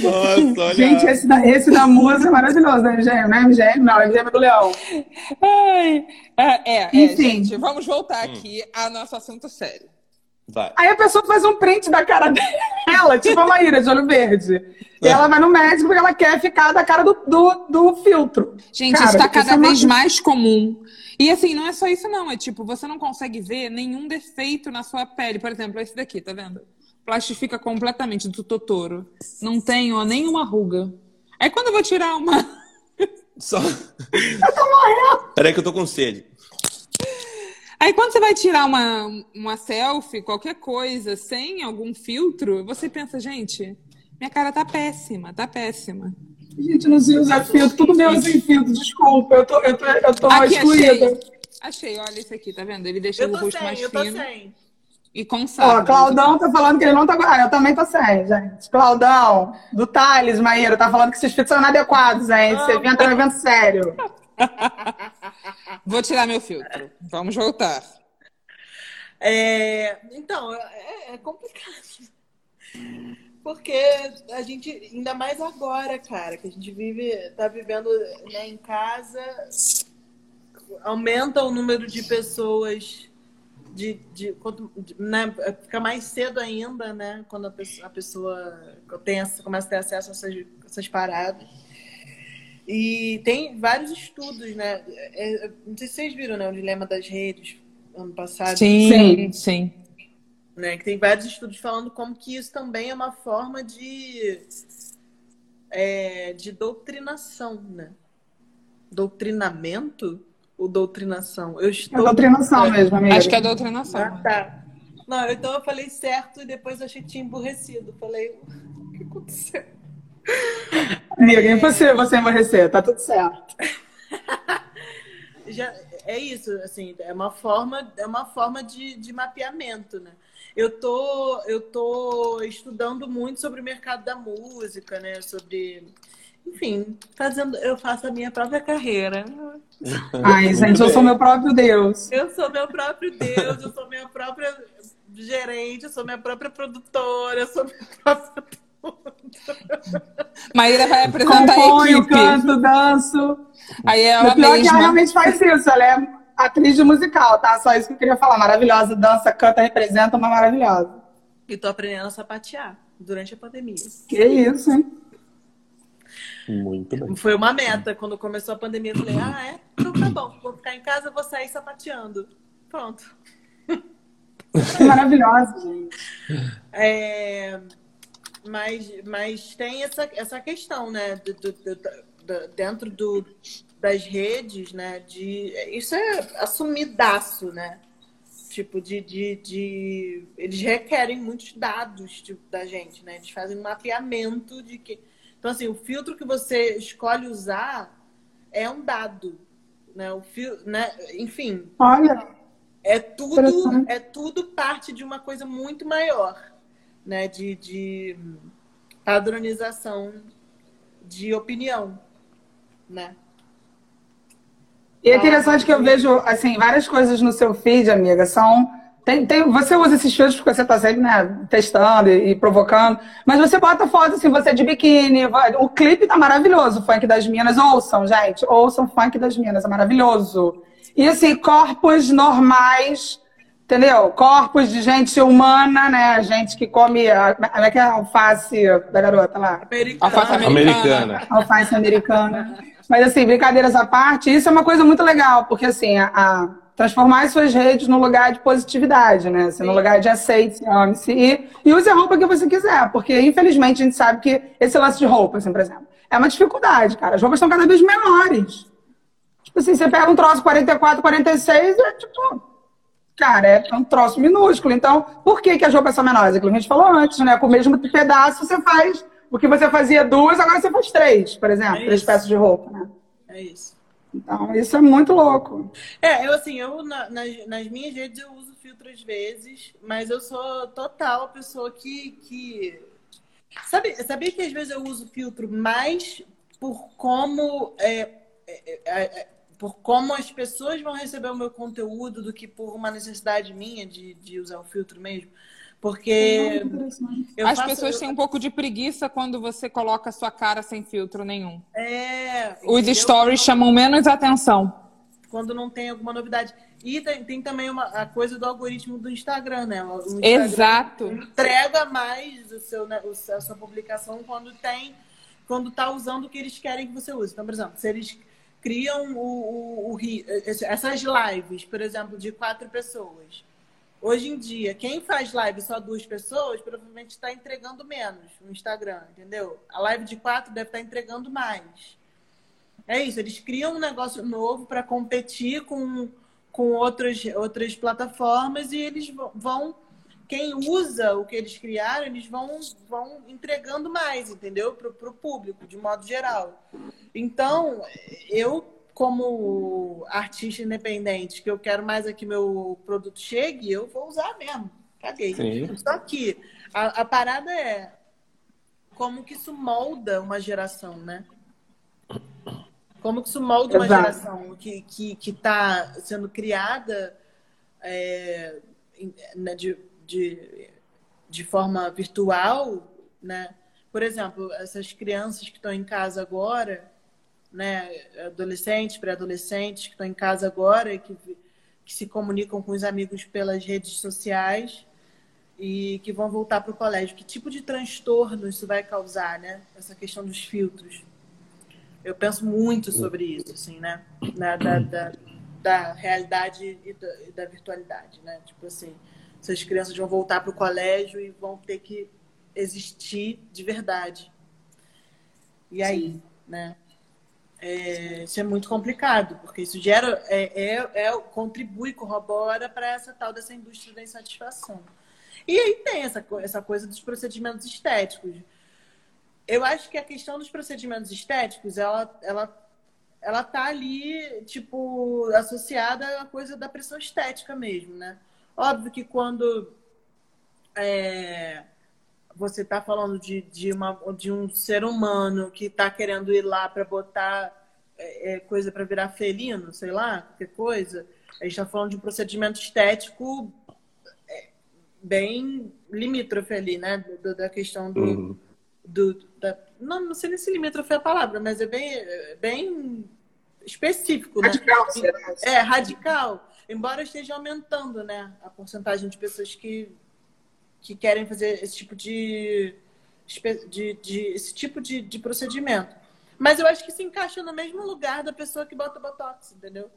[SPEAKER 5] Nossa, olha.
[SPEAKER 3] Gente, esse da, esse da musa é maravilhoso, né, MGM? Não é MGM? Não, é MGM do Leão.
[SPEAKER 4] Ai, é, é, é,
[SPEAKER 3] Enfim.
[SPEAKER 4] gente, vamos voltar aqui ao nosso assunto sério.
[SPEAKER 5] Vai.
[SPEAKER 3] Aí a pessoa faz um print da cara dela, tipo a Maíra de olho verde. E ela vai no médico porque ela quer ficar da cara do, do, do filtro.
[SPEAKER 4] Gente,
[SPEAKER 3] Cara,
[SPEAKER 4] isso tá
[SPEAKER 3] isso
[SPEAKER 4] cada
[SPEAKER 3] é uma-
[SPEAKER 4] vez mais comum. E assim, não é só isso, não. É tipo, você não consegue ver nenhum defeito na sua pele. Por exemplo, esse daqui, tá vendo? Plastifica completamente do Totoro. Não tem ó, nenhuma ruga. Aí quando eu vou tirar uma.
[SPEAKER 5] Só. Peraí que eu tô com sede.
[SPEAKER 4] Aí quando você vai tirar uma, uma selfie, qualquer coisa, sem algum filtro, você pensa, gente, minha cara tá péssima, tá péssima.
[SPEAKER 3] Gente, não se usa filtro, tudo meu sem filtro, desculpa. Eu tô, eu tô, eu tô
[SPEAKER 4] Aqui,
[SPEAKER 3] excluída.
[SPEAKER 4] achei. Achei, olha esse aqui, tá vendo? Ele deixa
[SPEAKER 2] Eu
[SPEAKER 4] o
[SPEAKER 2] tô
[SPEAKER 4] rosto
[SPEAKER 2] sem,
[SPEAKER 4] mais
[SPEAKER 2] eu tô
[SPEAKER 4] fino
[SPEAKER 2] sem.
[SPEAKER 4] E com
[SPEAKER 3] Ó,
[SPEAKER 4] sardas.
[SPEAKER 3] Claudão tá falando que ele não tá. Ah, eu também tô sem, gente. Claudão, do Thales, Maíra, tá falando que esses filtros são inadequados, hein? Você vem entrar em evento sério.
[SPEAKER 4] Vou tirar meu filtro. Vamos voltar.
[SPEAKER 2] É, então, é, é complicado. Porque a gente, ainda mais agora, cara, que a gente vive, tá vivendo né, em casa, aumenta o número de pessoas de, de, quanto- de- né, fica mais cedo ainda, né? Quando a pessoa, a pessoa tem, começa a ter acesso a essas, essas paradas. E tem vários estudos, né? É, é, não sei se vocês viram, né? O Dilema das Redes, ano passado
[SPEAKER 4] Sim, sim.
[SPEAKER 2] né? Que tem vários estudos falando como que isso também é uma forma de, é, de doutrinação, né? Doutrinamento ou doutrinação? Eu
[SPEAKER 3] É
[SPEAKER 2] estou.
[SPEAKER 3] doutrinação mesmo, amiga.
[SPEAKER 4] Acho que é doutrinação.
[SPEAKER 2] Ah, tá. Não, então eu falei certo e depois achei que tinha emburrecido. Falei, o que aconteceu?
[SPEAKER 3] Amiga, é impossível você emborrecer, tá tudo certo.
[SPEAKER 2] já é isso, assim, é uma forma, é uma forma de, de mapeamento, né? Eu tô, eu tô estudando muito sobre o mercado da música, né? Sobre, enfim, fazendo, eu faço a minha própria carreira.
[SPEAKER 3] Ai, gente, eu sou meu próprio Deus.
[SPEAKER 2] Eu sou meu próprio Deus, eu sou minha própria gerente, eu sou minha própria produtora, eu sou minha própria
[SPEAKER 4] Maíra vai apresentar a
[SPEAKER 3] Componho,
[SPEAKER 4] equipe.
[SPEAKER 3] canto, danço.
[SPEAKER 4] Aí
[SPEAKER 3] O
[SPEAKER 4] ela
[SPEAKER 3] pior é que ela
[SPEAKER 4] mesma.
[SPEAKER 3] realmente faz isso. Ela é atriz de musical, tá? Só isso que eu queria falar. Maravilhosa, dança, canta, representa, uma maravilhosa.
[SPEAKER 2] E tô aprendendo a sapatear durante a pandemia.
[SPEAKER 3] Que isso, hein?
[SPEAKER 5] Muito bem.
[SPEAKER 2] Foi uma meta. Quando começou a pandemia, eu falei, ah, é? Então tá bom, vou ficar em casa, vou sair sapateando. Pronto.
[SPEAKER 3] Maravilhosa, gente.
[SPEAKER 2] É, mas, mas tem essa, essa questão, né? do- do- do- do- dentro do, das redes, né? De, isso é assumidaço, né? Tipo, de, de, de. Eles requerem muitos dados tipo, da gente, né? Eles fazem um mapeamento de que. Então, assim, o filtro que você escolhe usar é um dado. Né? O fio, né? Enfim,
[SPEAKER 3] Olha,
[SPEAKER 2] é tudo, é tudo parte de uma coisa muito maior, né? De, de padronização de opinião, né?
[SPEAKER 3] E é interessante que eu vejo, assim, várias coisas no seu feed, amiga, são... Tem, tem, você usa esses filtros porque você tá sempre, né, testando e, e provocando, mas você bota foto, assim, você de biquíni, o clipe tá maravilhoso, o Funk das Minas, ouçam, gente, ouçam Funk das Minas, é maravilhoso. E, assim, corpos normais, entendeu? Corpos de gente humana, né, gente que come, a- como é que é a alface da garota lá?
[SPEAKER 4] Alface
[SPEAKER 2] Americana.
[SPEAKER 5] Americana.
[SPEAKER 3] alface americana. Mas assim, brincadeiras à parte, isso é uma coisa muito legal, porque assim, a, a- transformar as suas redes no lugar de positividade, né? Assim, no lugar de aceite, ame-se e, e use a roupa que você quiser, porque infelizmente a gente sabe que esse lance de roupa, assim, por exemplo, é uma dificuldade, cara. As roupas estão cada vez menores. Tipo assim, você pega um troço 44, 46, é tipo, Cara, é um troço minúsculo. Então, por que, que as roupas são menores? Aquilo que a gente falou antes, né? Com o mesmo pedaço, você faz o que você fazia duas, agora você faz três, por exemplo.
[SPEAKER 2] É
[SPEAKER 3] três peças de roupa, né?
[SPEAKER 2] É isso.
[SPEAKER 3] Então, isso é muito louco.
[SPEAKER 2] É, eu assim, eu na- nas, nas minhas redes eu uso filtro às vezes, mas eu sou total a pessoa que. que... Sabe, sabia que às vezes eu uso filtro mais por como. é, é, é, é, por como as pessoas vão receber o meu conteúdo do que por uma necessidade minha de, de usar o filtro mesmo. Porque eu
[SPEAKER 4] As
[SPEAKER 2] faço-
[SPEAKER 4] pessoas têm um pouco de preguiça quando você coloca a sua cara sem filtro nenhum.
[SPEAKER 2] É,
[SPEAKER 4] Os
[SPEAKER 2] entendeu?
[SPEAKER 4] stories chamam menos atenção.
[SPEAKER 2] quando não tem alguma novidade. E tem, tem também uma, a coisa do algoritmo do Instagram, né? O Instagram
[SPEAKER 4] Exato.
[SPEAKER 2] entrega mais o seu, né, o- a sua publicação quando tem, quando tá usando o que eles querem que você use. Então, por exemplo, se eles criam o, o- o essas lives, por exemplo, de quatro pessoas. Hoje em dia, quem faz live só duas pessoas, provavelmente está entregando menos no Instagram, entendeu? A live de quatro deve estar entregando mais. É isso, eles criam um negócio novo para competir com, com outras, outras plataformas e eles vão- vão. Quem usa o que eles criaram, eles vão, vão entregando mais, entendeu? Para o público, de modo geral. Então, eu, como artista independente, que eu quero mais é que meu produto chegue, eu vou usar mesmo. Caguei.
[SPEAKER 5] Sim.
[SPEAKER 2] Só que a, a parada é como que isso molda uma geração, né? Como que isso molda uma
[SPEAKER 3] Exato.
[SPEAKER 2] geração que está que, que tá sendo criada é, né, de, de, de forma virtual, né? Por exemplo, essas crianças que estão em casa agora, né? Adolescentes, pré-adolescentes que estão em casa agora e que, que se comunicam com os amigos pelas redes sociais e que vão voltar para o colégio. Que tipo de transtorno isso vai causar, né? Essa questão dos filtros. Eu penso muito sobre isso, assim, né? Na- da, da, da realidade e da, e da virtualidade, né? Tipo assim, essas crianças vão voltar para o colégio e vão ter que existir de verdade. E aí, né? É, isso é muito complicado, porque isso gera, é, é, é- contribui, corrobora para essa tal dessa indústria da insatisfação. E aí tem essa, essa coisa dos procedimentos estéticos. Eu acho que a questão dos procedimentos estéticos, ela, ela, ela tá ali, tipo, associada à coisa da pressão estética mesmo, né? Óbvio que quando é, você está falando de, de, uma, de um ser humano que está querendo ir lá para botar é, é, coisa para virar felino, sei lá, qualquer coisa, a gente está falando de um procedimento estético é, bem limítrofe ali, né? Do- da questão do,
[SPEAKER 5] Uhum.
[SPEAKER 2] do, da, não, não sei nem se limítrofe é a palavra, mas é bem, é bem específico, né?
[SPEAKER 3] Radical, será?
[SPEAKER 2] É, radical. Embora esteja aumentando, né? A porcentagem de pessoas que, que querem fazer esse tipo de, de, de- esse tipo de, de procedimento. Mas eu acho que se encaixa no mesmo lugar da pessoa que bota botox, entendeu?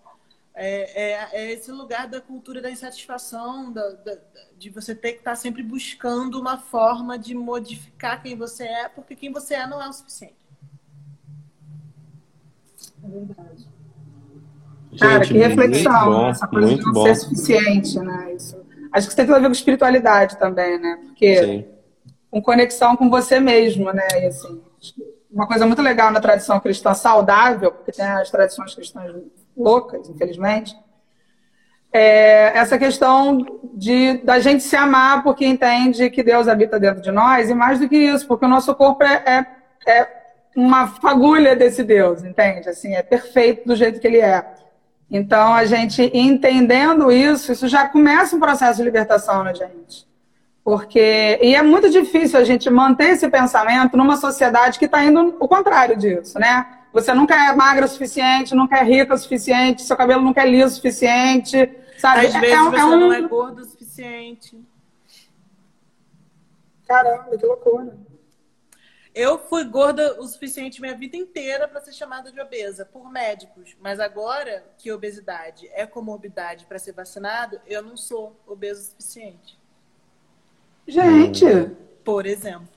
[SPEAKER 2] É, é, é esse lugar da cultura da insatisfação, da, da- de você ter que estar sempre buscando uma forma de modificar quem você é, porque quem você é não é o suficiente.
[SPEAKER 3] É verdade. Cara,
[SPEAKER 5] Gente,
[SPEAKER 3] que reflexão,
[SPEAKER 5] muito bom,
[SPEAKER 3] essa coisa de não
[SPEAKER 5] bom.
[SPEAKER 3] ser suficiente, né? Isso. Acho que isso tem tudo a ver com espiritualidade também, né? Porque
[SPEAKER 5] Sim.
[SPEAKER 3] com conexão com você mesmo, né? E assim, uma coisa muito legal na tradição cristã saudável, porque tem as tradições cristãs loucas, infelizmente, é essa questão de da gente se amar porque entende que Deus habita dentro de nós e mais do que isso, porque o nosso corpo é, é, é uma fagulha desse Deus, entende? Assim, é perfeito do jeito que ele é. Então, a gente entendendo isso, isso já começa um processo de libertação na gente. Porque, e é muito difícil a gente manter esse pensamento numa sociedade que está indo o contrário disso, né? Você nunca é magra o suficiente, nunca é rica o suficiente, seu cabelo nunca é liso o suficiente, sabe?
[SPEAKER 2] Às
[SPEAKER 3] É-
[SPEAKER 2] vezes
[SPEAKER 3] é
[SPEAKER 2] você
[SPEAKER 3] é um-
[SPEAKER 2] não é gordo o suficiente.
[SPEAKER 3] Caramba, que loucura.
[SPEAKER 2] Eu fui gorda o suficiente minha vida inteira para ser chamada de obesa por médicos, mas agora que obesidade é comorbidade para ser vacinado, eu não sou obeso o suficiente,
[SPEAKER 3] Gente,
[SPEAKER 2] por exemplo.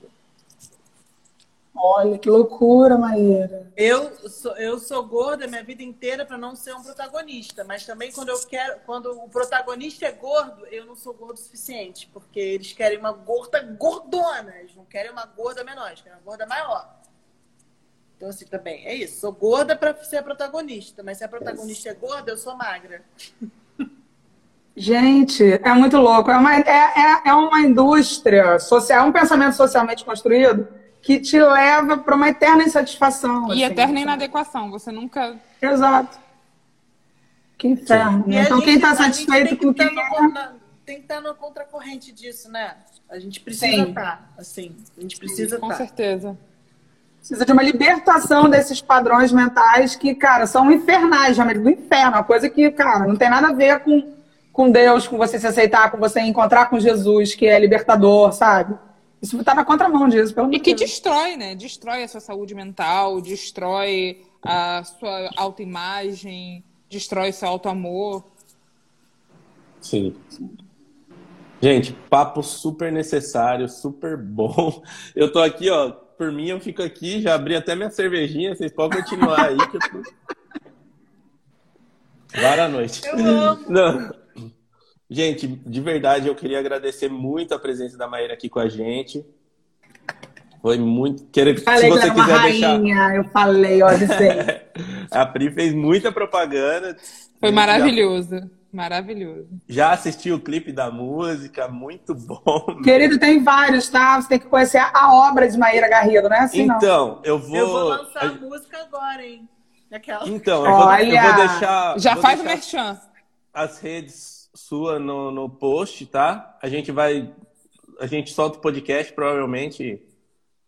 [SPEAKER 3] Olha que loucura, Maíra.
[SPEAKER 2] Eu sou, eu sou gorda minha vida inteira para não ser um protagonista, mas também quando eu quero, quando o protagonista é gordo, eu não sou gordo o suficiente, porque eles querem uma gorda gordona, eles não querem uma gorda menor, eles querem uma gorda maior. Então assim também é isso. Sou gorda para ser protagonista, mas se a protagonista é gorda, eu sou magra.
[SPEAKER 3] Gente, é muito louco. É uma, é, é, é uma indústria social, é um pensamento socialmente construído que te leva para uma eterna insatisfação.
[SPEAKER 4] E
[SPEAKER 3] assim.
[SPEAKER 4] eterna inadequação. Você nunca.
[SPEAKER 3] Exato. Que inferno. Então,
[SPEAKER 2] gente-
[SPEAKER 3] quem está
[SPEAKER 2] gente
[SPEAKER 3] satisfeito
[SPEAKER 2] tem que
[SPEAKER 3] com o que
[SPEAKER 2] tá no
[SPEAKER 3] é.
[SPEAKER 2] con- na- Tem que estar na contracorrente disso, né? A gente precisa estar, assim. A gente precisa
[SPEAKER 4] Com
[SPEAKER 2] estar.
[SPEAKER 4] certeza.
[SPEAKER 3] Precisa de uma libertação desses padrões mentais que, cara, são infernais, realmente, do inferno. Uma coisa que, cara, não tem nada a ver com, com Deus, com você se aceitar, com você encontrar com Jesus, que é libertador, sabe? Isso está na contramão disso, pelo
[SPEAKER 4] E que destrói, né? Destrói a sua saúde mental, destrói a sua autoimagem, destrói seu auto-amor.
[SPEAKER 5] Sim. Gente, papo super necessário, super bom. Eu tô aqui, ó, por mim eu fico aqui, já abri até minha cervejinha, vocês podem continuar aí que eu tô... Vara noite.
[SPEAKER 2] Eu amo.
[SPEAKER 5] Não. Gente, de verdade, eu queria agradecer muito a presença da Maíra aqui com a gente. Foi muito. Quero... Se você
[SPEAKER 3] que era uma
[SPEAKER 5] quiser deixar.
[SPEAKER 3] rainha, eu falei, disse.
[SPEAKER 5] A Pri fez muita propaganda.
[SPEAKER 4] Foi
[SPEAKER 5] Já-
[SPEAKER 4] maravilhoso. Maravilhoso.
[SPEAKER 5] Já assisti o clipe da música, muito bom.
[SPEAKER 3] Querido, tem vários, tá? Você tem que conhecer a obra de Maíra Garrido, não é assim, não?
[SPEAKER 5] Então, eu vou.
[SPEAKER 2] Eu vou lançar a música agora, hein? Aquela.
[SPEAKER 5] Então, eu vou, eu
[SPEAKER 3] Olha!
[SPEAKER 5] vou deixar.
[SPEAKER 4] Já
[SPEAKER 5] vou
[SPEAKER 4] faz o
[SPEAKER 5] deixar
[SPEAKER 4] merchan.
[SPEAKER 5] as redes sua no, no post, tá? A gente vai. A gente solta o podcast, provavelmente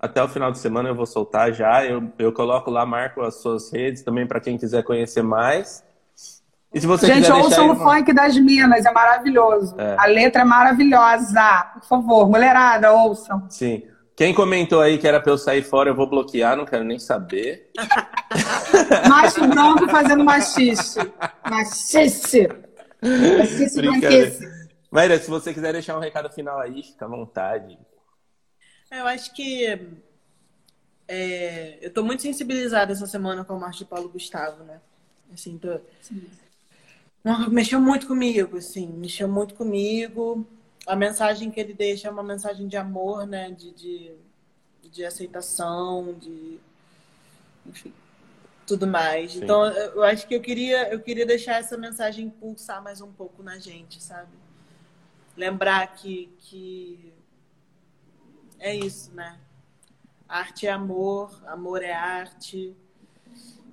[SPEAKER 5] até o final de semana eu vou soltar já. Eu, eu coloco lá, marco as suas redes também para quem quiser conhecer mais. E se você
[SPEAKER 3] Gente, ouçam o funk das Minas, é maravilhoso.
[SPEAKER 5] É.
[SPEAKER 3] A letra é maravilhosa. Por favor, mulherada, ouçam.
[SPEAKER 5] Sim. Quem comentou aí que era pra eu sair fora, eu vou bloquear, não quero nem saber.
[SPEAKER 3] Macho branco fazendo machixe. Machixe. Branquice.
[SPEAKER 5] Maíra, se você quiser deixar um recado final aí, fica à vontade.
[SPEAKER 2] Eu acho que é, eu tô muito sensibilizada essa semana com a morte de Paulo Gustavo, né? Assim, tô... Não, mexeu muito comigo, assim, mexeu muito comigo. A mensagem que ele deixa é uma mensagem de amor, né? De, de, de aceitação, de enfim, tudo mais.
[SPEAKER 5] Sim.
[SPEAKER 2] Então, eu acho que eu queria, eu queria deixar essa mensagem pulsar mais um pouco na gente, sabe? Lembrar que, que é isso, né? Arte é amor, amor é arte.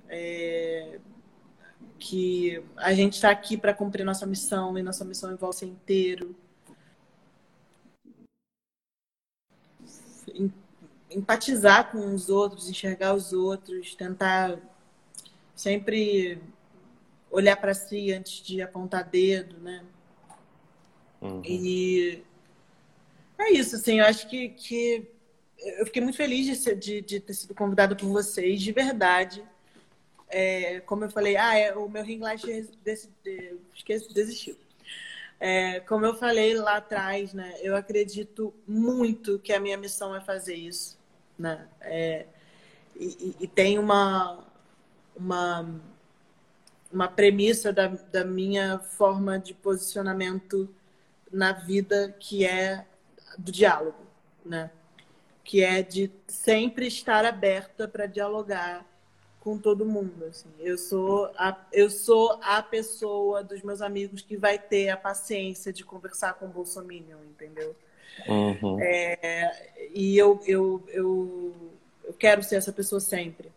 [SPEAKER 2] É, Que a gente está aqui para cumprir nossa missão e nossa missão envolve ser inteiro. Em- Empatizar com os outros, enxergar os outros, tentar sempre olhar para si antes de apontar dedo, né?
[SPEAKER 5] Uhum.
[SPEAKER 2] E é isso, assim, eu acho que, que eu fiquei muito feliz de, ser- de, de ter sido convidada por vocês, de verdade. É, como eu falei, ah, é, o meu ring light desse, de, esqueci, desistiu. É, como eu falei lá atrás, né, eu acredito muito que a minha missão é fazer isso, né? É, e, e- e tem uma, uma, uma premissa da, da minha forma de posicionamento na vida que é do diálogo, né? Que é de sempre estar aberta para dialogar com todo mundo. Assim. Eu sou a, eu sou a pessoa dos meus amigos que vai ter a paciência de conversar com o Bolsonaro, entendeu?
[SPEAKER 5] Uhum.
[SPEAKER 2] E eu, eu, eu, eu quero ser essa pessoa sempre.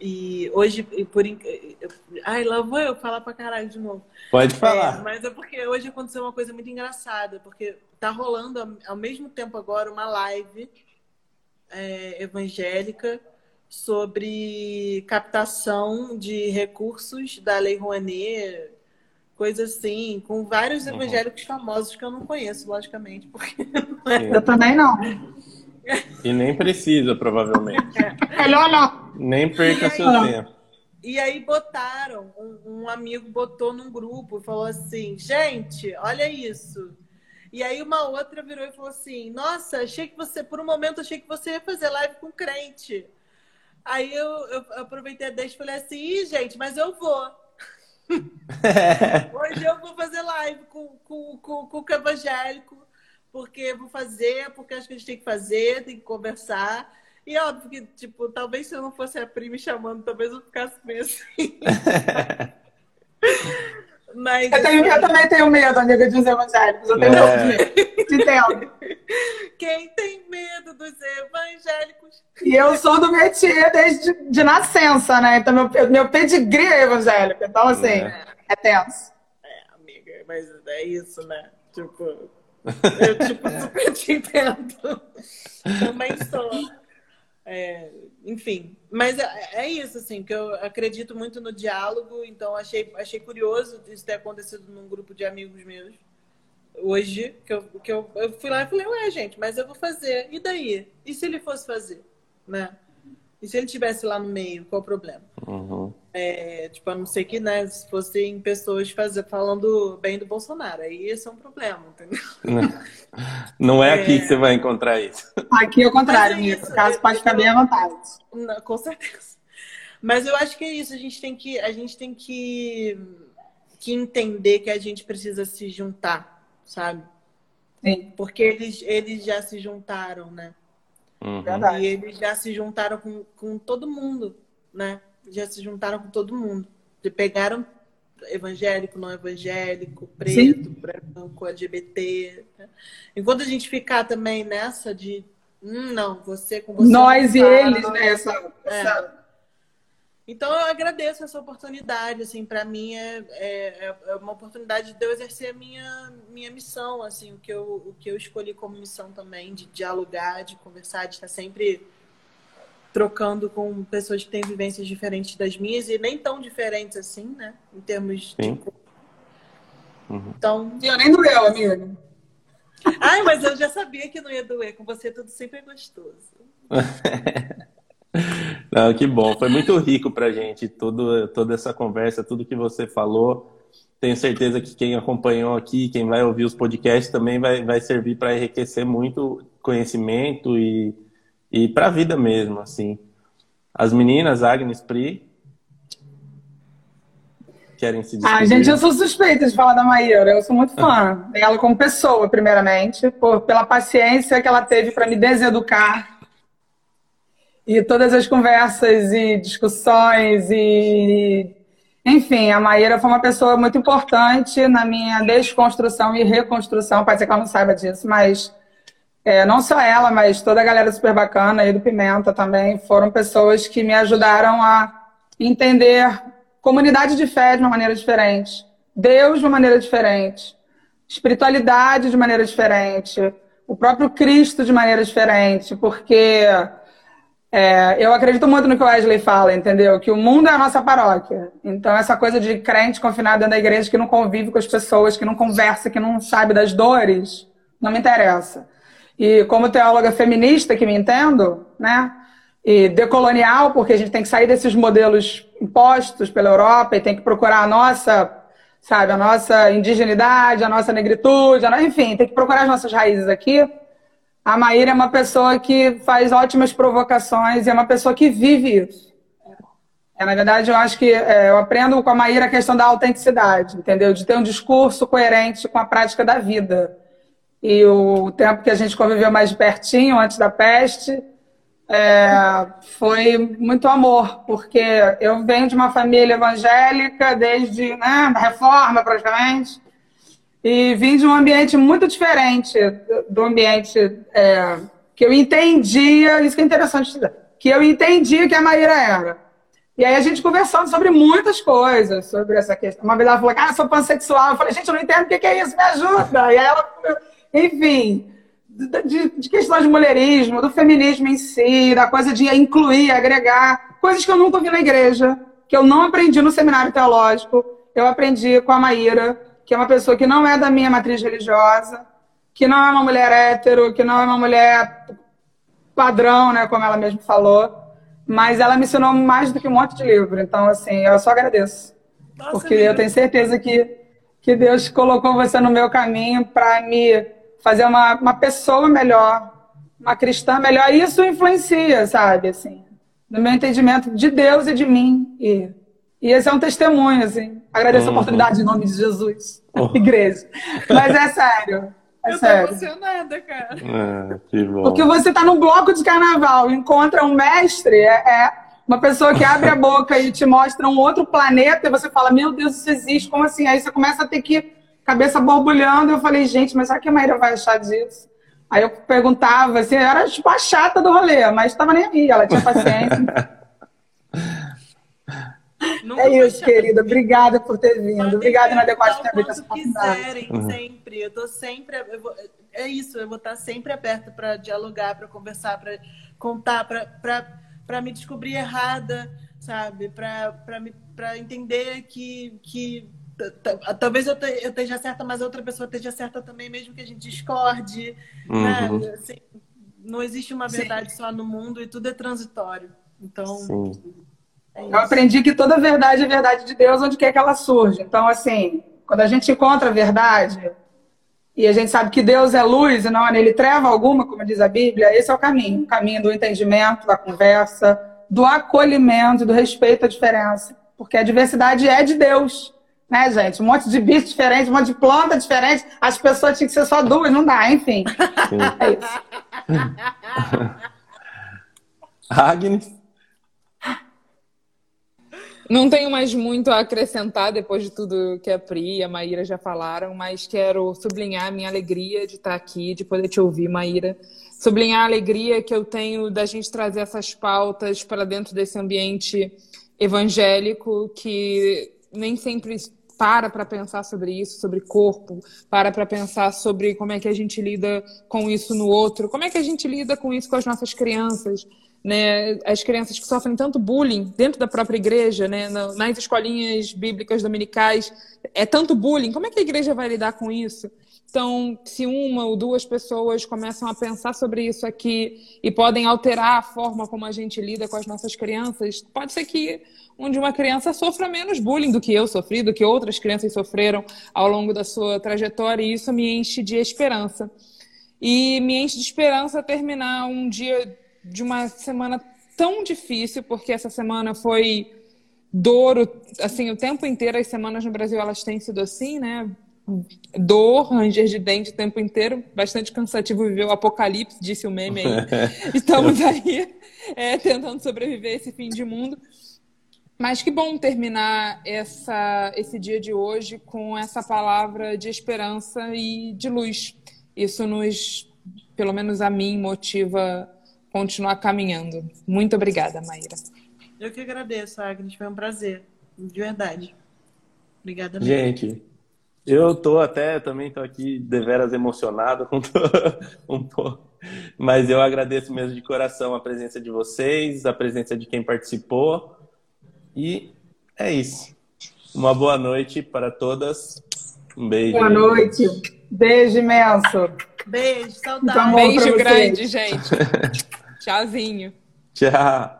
[SPEAKER 2] E hoje, por ai, lá vou eu falar pra caralho de novo.
[SPEAKER 5] Pode
[SPEAKER 2] É,
[SPEAKER 5] falar.
[SPEAKER 2] mas é porque hoje aconteceu uma coisa muito engraçada, porque tá rolando ao- mesmo tempo agora uma live é, evangélica sobre captação de recursos da Lei Rouanet, coisa assim, com vários
[SPEAKER 5] Uhum.
[SPEAKER 2] evangélicos famosos que eu não conheço, logicamente, porque
[SPEAKER 5] Sim.
[SPEAKER 3] Eu também não.
[SPEAKER 5] E nem precisa, provavelmente.
[SPEAKER 3] Melhor não.
[SPEAKER 5] Nem perca seu
[SPEAKER 3] Não.
[SPEAKER 5] tempo.
[SPEAKER 2] E aí botaram, um, um amigo botou num grupo e falou assim, gente, olha isso. E aí uma outra virou e falou assim, nossa, achei que você, por um momento achei que você ia fazer live com crente. Aí eu, eu aproveitei a deixa e falei assim, Ih, gente, mas eu vou. Hoje eu vou fazer live com, com, com, com o evangélico, porque vou fazer, porque acho que a gente tem que fazer, tem que conversar. E óbvio que, tipo, talvez se eu não fosse a Pri me chamando, talvez eu ficasse meio assim. Mas
[SPEAKER 3] Eu, tenho- eu também tenho medo, amiga, dos evangélicos. Eu tenho
[SPEAKER 5] É.
[SPEAKER 3] medo. Entendo.
[SPEAKER 2] quem tem medo dos evangélicos?
[SPEAKER 3] E eu sou do métier desde de nascença, né? Então, meu, meu pedigree é evangélico. Então, assim,
[SPEAKER 5] É.
[SPEAKER 3] é tenso.
[SPEAKER 2] É, amiga, mas é isso, né? Tipo, eu tipo, super te entendo. Também sou. É, enfim, mas é, é, isso, assim, que eu acredito muito no diálogo, então achei, achei curioso isso ter acontecido num grupo de amigos meus hoje, que eu, que eu, eu fui lá e falei, ué, gente, mas eu vou fazer, e daí? E se ele fosse fazer, né? E se ele tivesse lá no meio, qual o problema?
[SPEAKER 5] Uhum.
[SPEAKER 2] É, tipo, a não ser que, né, se fossem pessoas fazer, falando bem do Bolsonaro, aí esse é um problema, entendeu?
[SPEAKER 5] Não é aqui é... que você vai encontrar isso.
[SPEAKER 3] Aqui é o contrário, é isso, caso pode ficar bem à vontade.
[SPEAKER 2] Não, com certeza. Mas eu acho que é isso, a gente tem que, a gente tem que, que entender que a gente precisa se juntar, sabe?
[SPEAKER 3] Sim.
[SPEAKER 2] Porque eles, eles já se juntaram, né?
[SPEAKER 5] Uhum.
[SPEAKER 2] E eles já se juntaram com, com todo mundo, né? Já se juntaram com todo mundo. E pegaram evangélico, não evangélico, preto, Sim. branco, LGBT. Né? Enquanto a gente ficar também nessa de hum, não, você com você.
[SPEAKER 3] Nós e eles, né? Essa,
[SPEAKER 2] é. essa então eu agradeço essa oportunidade, assim, para mim é, é, é, uma oportunidade de eu exercer a minha, minha missão, assim, o que, eu, o que eu escolhi como missão também, de dialogar, de conversar, de estar sempre trocando com pessoas que têm vivências diferentes das minhas e nem tão diferentes assim, né, em termos
[SPEAKER 5] Sim.
[SPEAKER 2] de...
[SPEAKER 5] Uhum.
[SPEAKER 2] Então...
[SPEAKER 3] Eu nem doeu, amiga.
[SPEAKER 2] Ai, mas eu já sabia que não ia doer, com você tudo sempre é gostoso.
[SPEAKER 5] Não, que bom, foi muito rico para a gente tudo, toda essa conversa, tudo que você falou. Tenho certeza que quem acompanhou aqui, quem vai ouvir os podcasts também vai, vai servir para enriquecer muito conhecimento e, e para a vida mesmo, assim. As meninas, Agnes, Pri, querem se despedir?
[SPEAKER 3] Ah, gente, eu sou suspeita de falar da Maíra. Eu sou muito fã dela como pessoa, primeiramente, por, pela paciência que ela teve para me deseducar e todas as conversas e discussões e enfim, a Maíra foi uma pessoa muito importante na minha desconstrução e reconstrução. Pode ser que ela não saiba disso, mas é, não só ela, mas toda a galera super bacana e do Pimenta também foram pessoas que me ajudaram a entender comunidade de fé de uma maneira diferente, Deus de uma maneira diferente, espiritualidade de maneira diferente, o próprio Cristo de maneira diferente, porque é, eu acredito muito no que o Wesley fala, entendeu? Que o mundo é a nossa paróquia. Então, essa coisa de crente confinado dentro da igreja que não convive com as pessoas, que não conversa, que não sabe das dores, não me interessa. E como teóloga feminista, que me entendo, né? E decolonial, porque a gente tem que sair desses modelos impostos pela Europa e tem que procurar a nossa, sabe, a nossa indigenidade, a nossa negritude, a enfim, tem que procurar as nossas raízes aqui. A Maíra é uma pessoa que faz ótimas provocações e é uma pessoa que vive isso. É, na verdade, eu acho que é, eu aprendo com a Maíra a questão da autenticidade, entendeu? De ter um discurso coerente com a prática da vida. E o tempo que a gente conviveu mais pertinho, antes da peste, é, foi muito amor, porque eu venho de uma família evangélica desde né, a reforma, praticamente. E vim de um ambiente muito diferente do ambiente é, que eu entendia, isso que é interessante, que eu entendia que a Maíra era. E aí a gente conversando sobre muitas coisas, sobre essa questão. Uma vez ela falou, ah, sou pansexual. Eu falei, gente, eu não entendo o que é isso, me ajuda. E aí ela, enfim, de, de questões de mulherismo, do feminismo em si, da coisa de incluir, agregar, coisas que eu nunca vi na igreja, que eu não aprendi no seminário teológico, eu aprendi com a Maíra que é uma pessoa que não é da minha matriz religiosa, que não é uma mulher hétero, que não é uma mulher padrão, né, como ela mesma falou, mas ela me ensinou mais do que um monte de livro. Então, assim, eu só agradeço. Nossa, porque eu tenho certeza que, que Deus colocou você no meu caminho para me fazer uma, uma pessoa melhor, uma cristã melhor. E isso influencia, sabe, assim, no meu entendimento de Deus e de mim. E e esse é um testemunho, assim. Agradeço uhum. a oportunidade em nome de Jesus, uhum. igreja. Mas é sério. É
[SPEAKER 2] eu
[SPEAKER 3] sério.
[SPEAKER 2] tô emocionada, cara.
[SPEAKER 5] É, que bom.
[SPEAKER 3] Porque você tá num bloco de carnaval, encontra um mestre, é, é, uma pessoa que abre a boca e te mostra um outro planeta, e você fala, meu Deus, isso existe, como assim? Aí você começa a ter que, cabeça borbulhando, eu falei, gente, mas será que a Maíra vai achar disso? Aí eu perguntava, assim, eu era tipo a chata do rolê, mas tava nem aí, ela tinha paciência. Nunca é isso, querida. Obrigada por ter vindo. Obrigada, Nadia Costa, por ter vindo essa
[SPEAKER 2] quiserem, uhum. sempre. Eu tô sempre. Eu vou, é isso, eu vou estar sempre aberta para dialogar, para conversar, contar, para me descobrir errada, sabe? Para entender que, que talvez eu, te, eu esteja certa, mas a outra pessoa esteja certa também, mesmo que a gente discorde. Né? Uhum. Né? Assim, não existe uma verdade Sim. só no mundo e tudo é transitório. Então.
[SPEAKER 3] É eu aprendi que toda verdade é verdade de Deus onde quer que ela surja. Então, assim, quando a gente encontra a verdade e a gente sabe que Deus é luz e não há nele treva alguma, como diz a Bíblia, esse é o caminho. O caminho do entendimento, da conversa, do acolhimento, do respeito à diferença. Porque a diversidade é de Deus né, gente? Um monte de bicho diferente, um monte de planta diferente. As pessoas tinham que ser só duas, não dá, enfim. Sim. É isso.
[SPEAKER 5] Agnes?
[SPEAKER 4] Não tenho mais muito a acrescentar depois de tudo que a Pri e a Maíra já falaram, mas quero sublinhar a minha alegria de estar aqui, de poder te ouvir, Maíra. Sublinhar a alegria que eu tenho da gente trazer essas pautas para dentro desse ambiente evangélico que nem sempre para para pensar sobre isso, sobre corpo, para para pensar sobre como é que a gente lida com isso no outro, como é que a gente lida com isso com as nossas crianças, né? As crianças que sofrem tanto bullying dentro da própria igreja, né? Nas escolinhas bíblicas dominicais, é tanto bullying. Como é que a igreja vai lidar com isso? Então, se uma ou duas pessoas começam a pensar sobre isso aqui e podem alterar a forma como a gente lida com as nossas crianças, pode ser que onde uma criança sofra menos bullying do que eu sofri, do que outras crianças sofreram ao longo da sua trajetória, e isso me enche de esperança. E me enche de esperança terminar um dia de uma semana tão difícil, porque essa semana foi dor, assim, o tempo inteiro, as semanas no Brasil elas têm sido assim, né? Dor, ranger de dente o tempo inteiro, bastante cansativo viver o apocalipse, disse o meme aí. Estamos aí é, tentando sobreviver esse fim de mundo. Mas que bom terminar essa, esse dia de hoje com essa palavra de esperança e de luz. Isso nos, pelo menos a mim, motiva continuar caminhando. Muito obrigada, Maíra.
[SPEAKER 2] Eu que agradeço, Agnes. Foi um prazer, de verdade. Obrigada.
[SPEAKER 5] Mesmo. Gente, eu tô até também tô aqui deveras emocionado com um pouco, mas eu agradeço mesmo de coração a presença de vocês, a presença de quem participou e é isso. Uma boa noite para todas. Um beijo.
[SPEAKER 3] Boa noite. Beijo imenso.
[SPEAKER 2] Beijo, saudade.
[SPEAKER 4] Beijo grande, gente. Tchauzinho.
[SPEAKER 5] Tchau.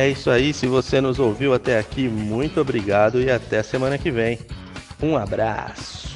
[SPEAKER 1] É isso aí, se você nos ouviu até aqui, muito obrigado e até semana que vem. Um abraço.